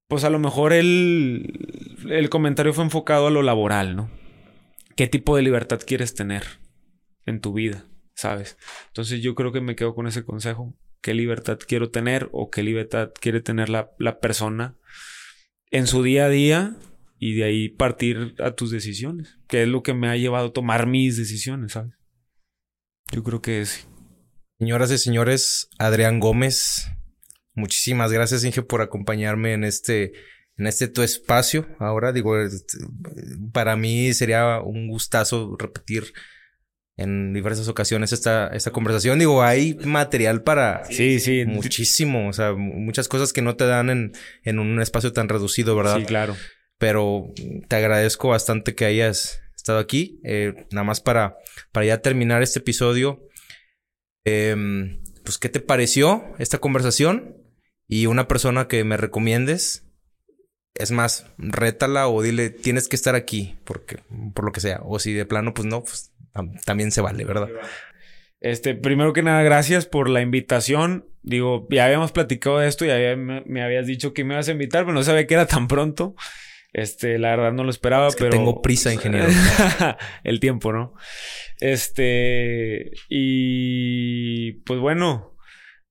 pues a lo mejor el, el comentario fue enfocado a lo laboral, ¿no? ¿Qué tipo de libertad quieres tener en tu vida? ¿Sabes? Entonces yo creo que me quedo con ese consejo qué libertad quiero tener o qué libertad quiere tener la, persona en su día a día y de ahí partir a tus decisiones, que es lo que me ha llevado a tomar mis decisiones, ¿sabes? Yo creo que es. Señoras y señores, Adrián Gómez, muchísimas gracias, Inge, por acompañarme en este, en este tu espacio. Ahora digo, este, para mí sería un gustazo repetir en diversas ocasiones esta, esta conversación. Digo, hay material para sí, sí. muchísimo, o sea, muchas cosas que no te dan en, en un espacio tan reducido, ¿verdad? Sí, claro. Pero te agradezco bastante que hayas estado aquí. Eh, nada más para, para ya terminar este episodio. Em, pues, ¿qué te pareció esta conversación? Y una persona que me recomiendes. Es más, rétala o dile, tienes que estar aquí, porque, por lo que sea. O si de plano, pues no, pues también se vale, ¿verdad? Este, primero que nada, gracias por la invitación. Digo, ya habíamos platicado de esto, y me, habías dicho que me ibas a invitar, pero no sabía que era tan pronto. Este, la verdad no lo esperaba, pero. Tengo prisa, ingeniero. el tiempo, ¿no? Este, y pues bueno,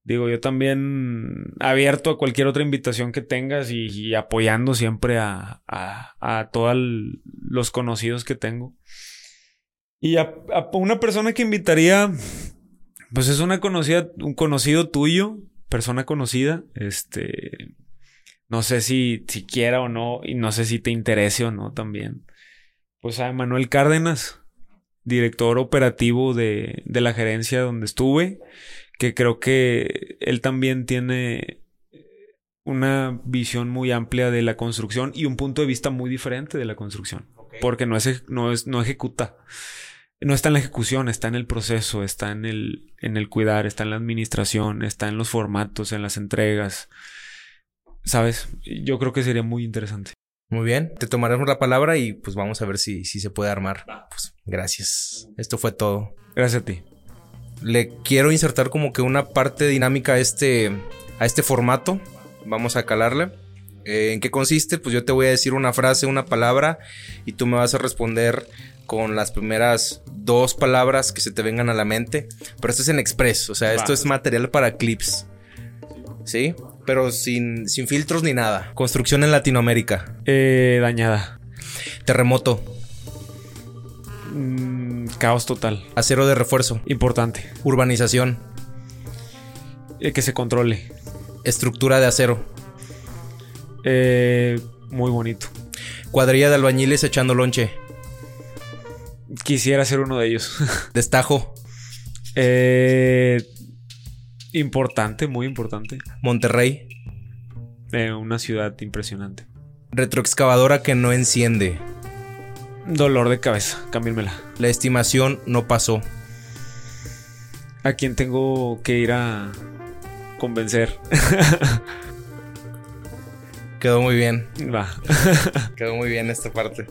digo, yo también abierto a cualquier otra invitación que tengas y, apoyando siempre a, a, a todos los conocidos que tengo. Y a, una persona que invitaría, pues es una conocida, un conocido tuyo, persona conocida, este, no sé si, si quiera o no, y no sé si te interese o no también. Pues a Manuel Cárdenas, director operativo de, de la gerencia donde estuve, que creo que él también tiene una visión muy amplia de la construcción y un punto de vista muy diferente de la construcción. Porque no, es, no, es, no ejecuta. No está en la ejecución, está en el proceso, está en el, en el cuidar, está en la administración, está en los formatos, en las entregas. ¿Sabes? Yo creo que sería muy interesante. Muy bien, te tomaremos la palabra y pues vamos a ver si, si se puede armar. Pues gracias. Esto fue todo. Gracias a ti. Le quiero insertar como que una parte dinámica a este, a este formato. Vamos a calarle. Eh, ¿En qué consiste? Pues yo te voy a decir una frase, una palabra, y tú me vas a responder con las primeras dos palabras que se te vengan a la mente. Pero esto es en express, o sea, esto es material para clips. ¿Sí? Pero sin, sin filtros ni nada. Construcción en Latinoamérica. Eh, dañada. Terremoto. Mm, caos total. Acero de refuerzo. Importante. Urbanización. Eh, que se controle. Estructura de acero. Eh, muy bonito. Cuadrilla de albañiles echando lonche. Quisiera ser uno de ellos. Destajo. Eh, importante, muy importante. Monterrey. Eh, una ciudad impresionante. Retroexcavadora que no enciende. Dolor de cabeza, cámbienmela. La estimación no pasó. ¿A quién tengo que ir a convencer? Quedó muy bien. Va. Quedó muy bien esta parte.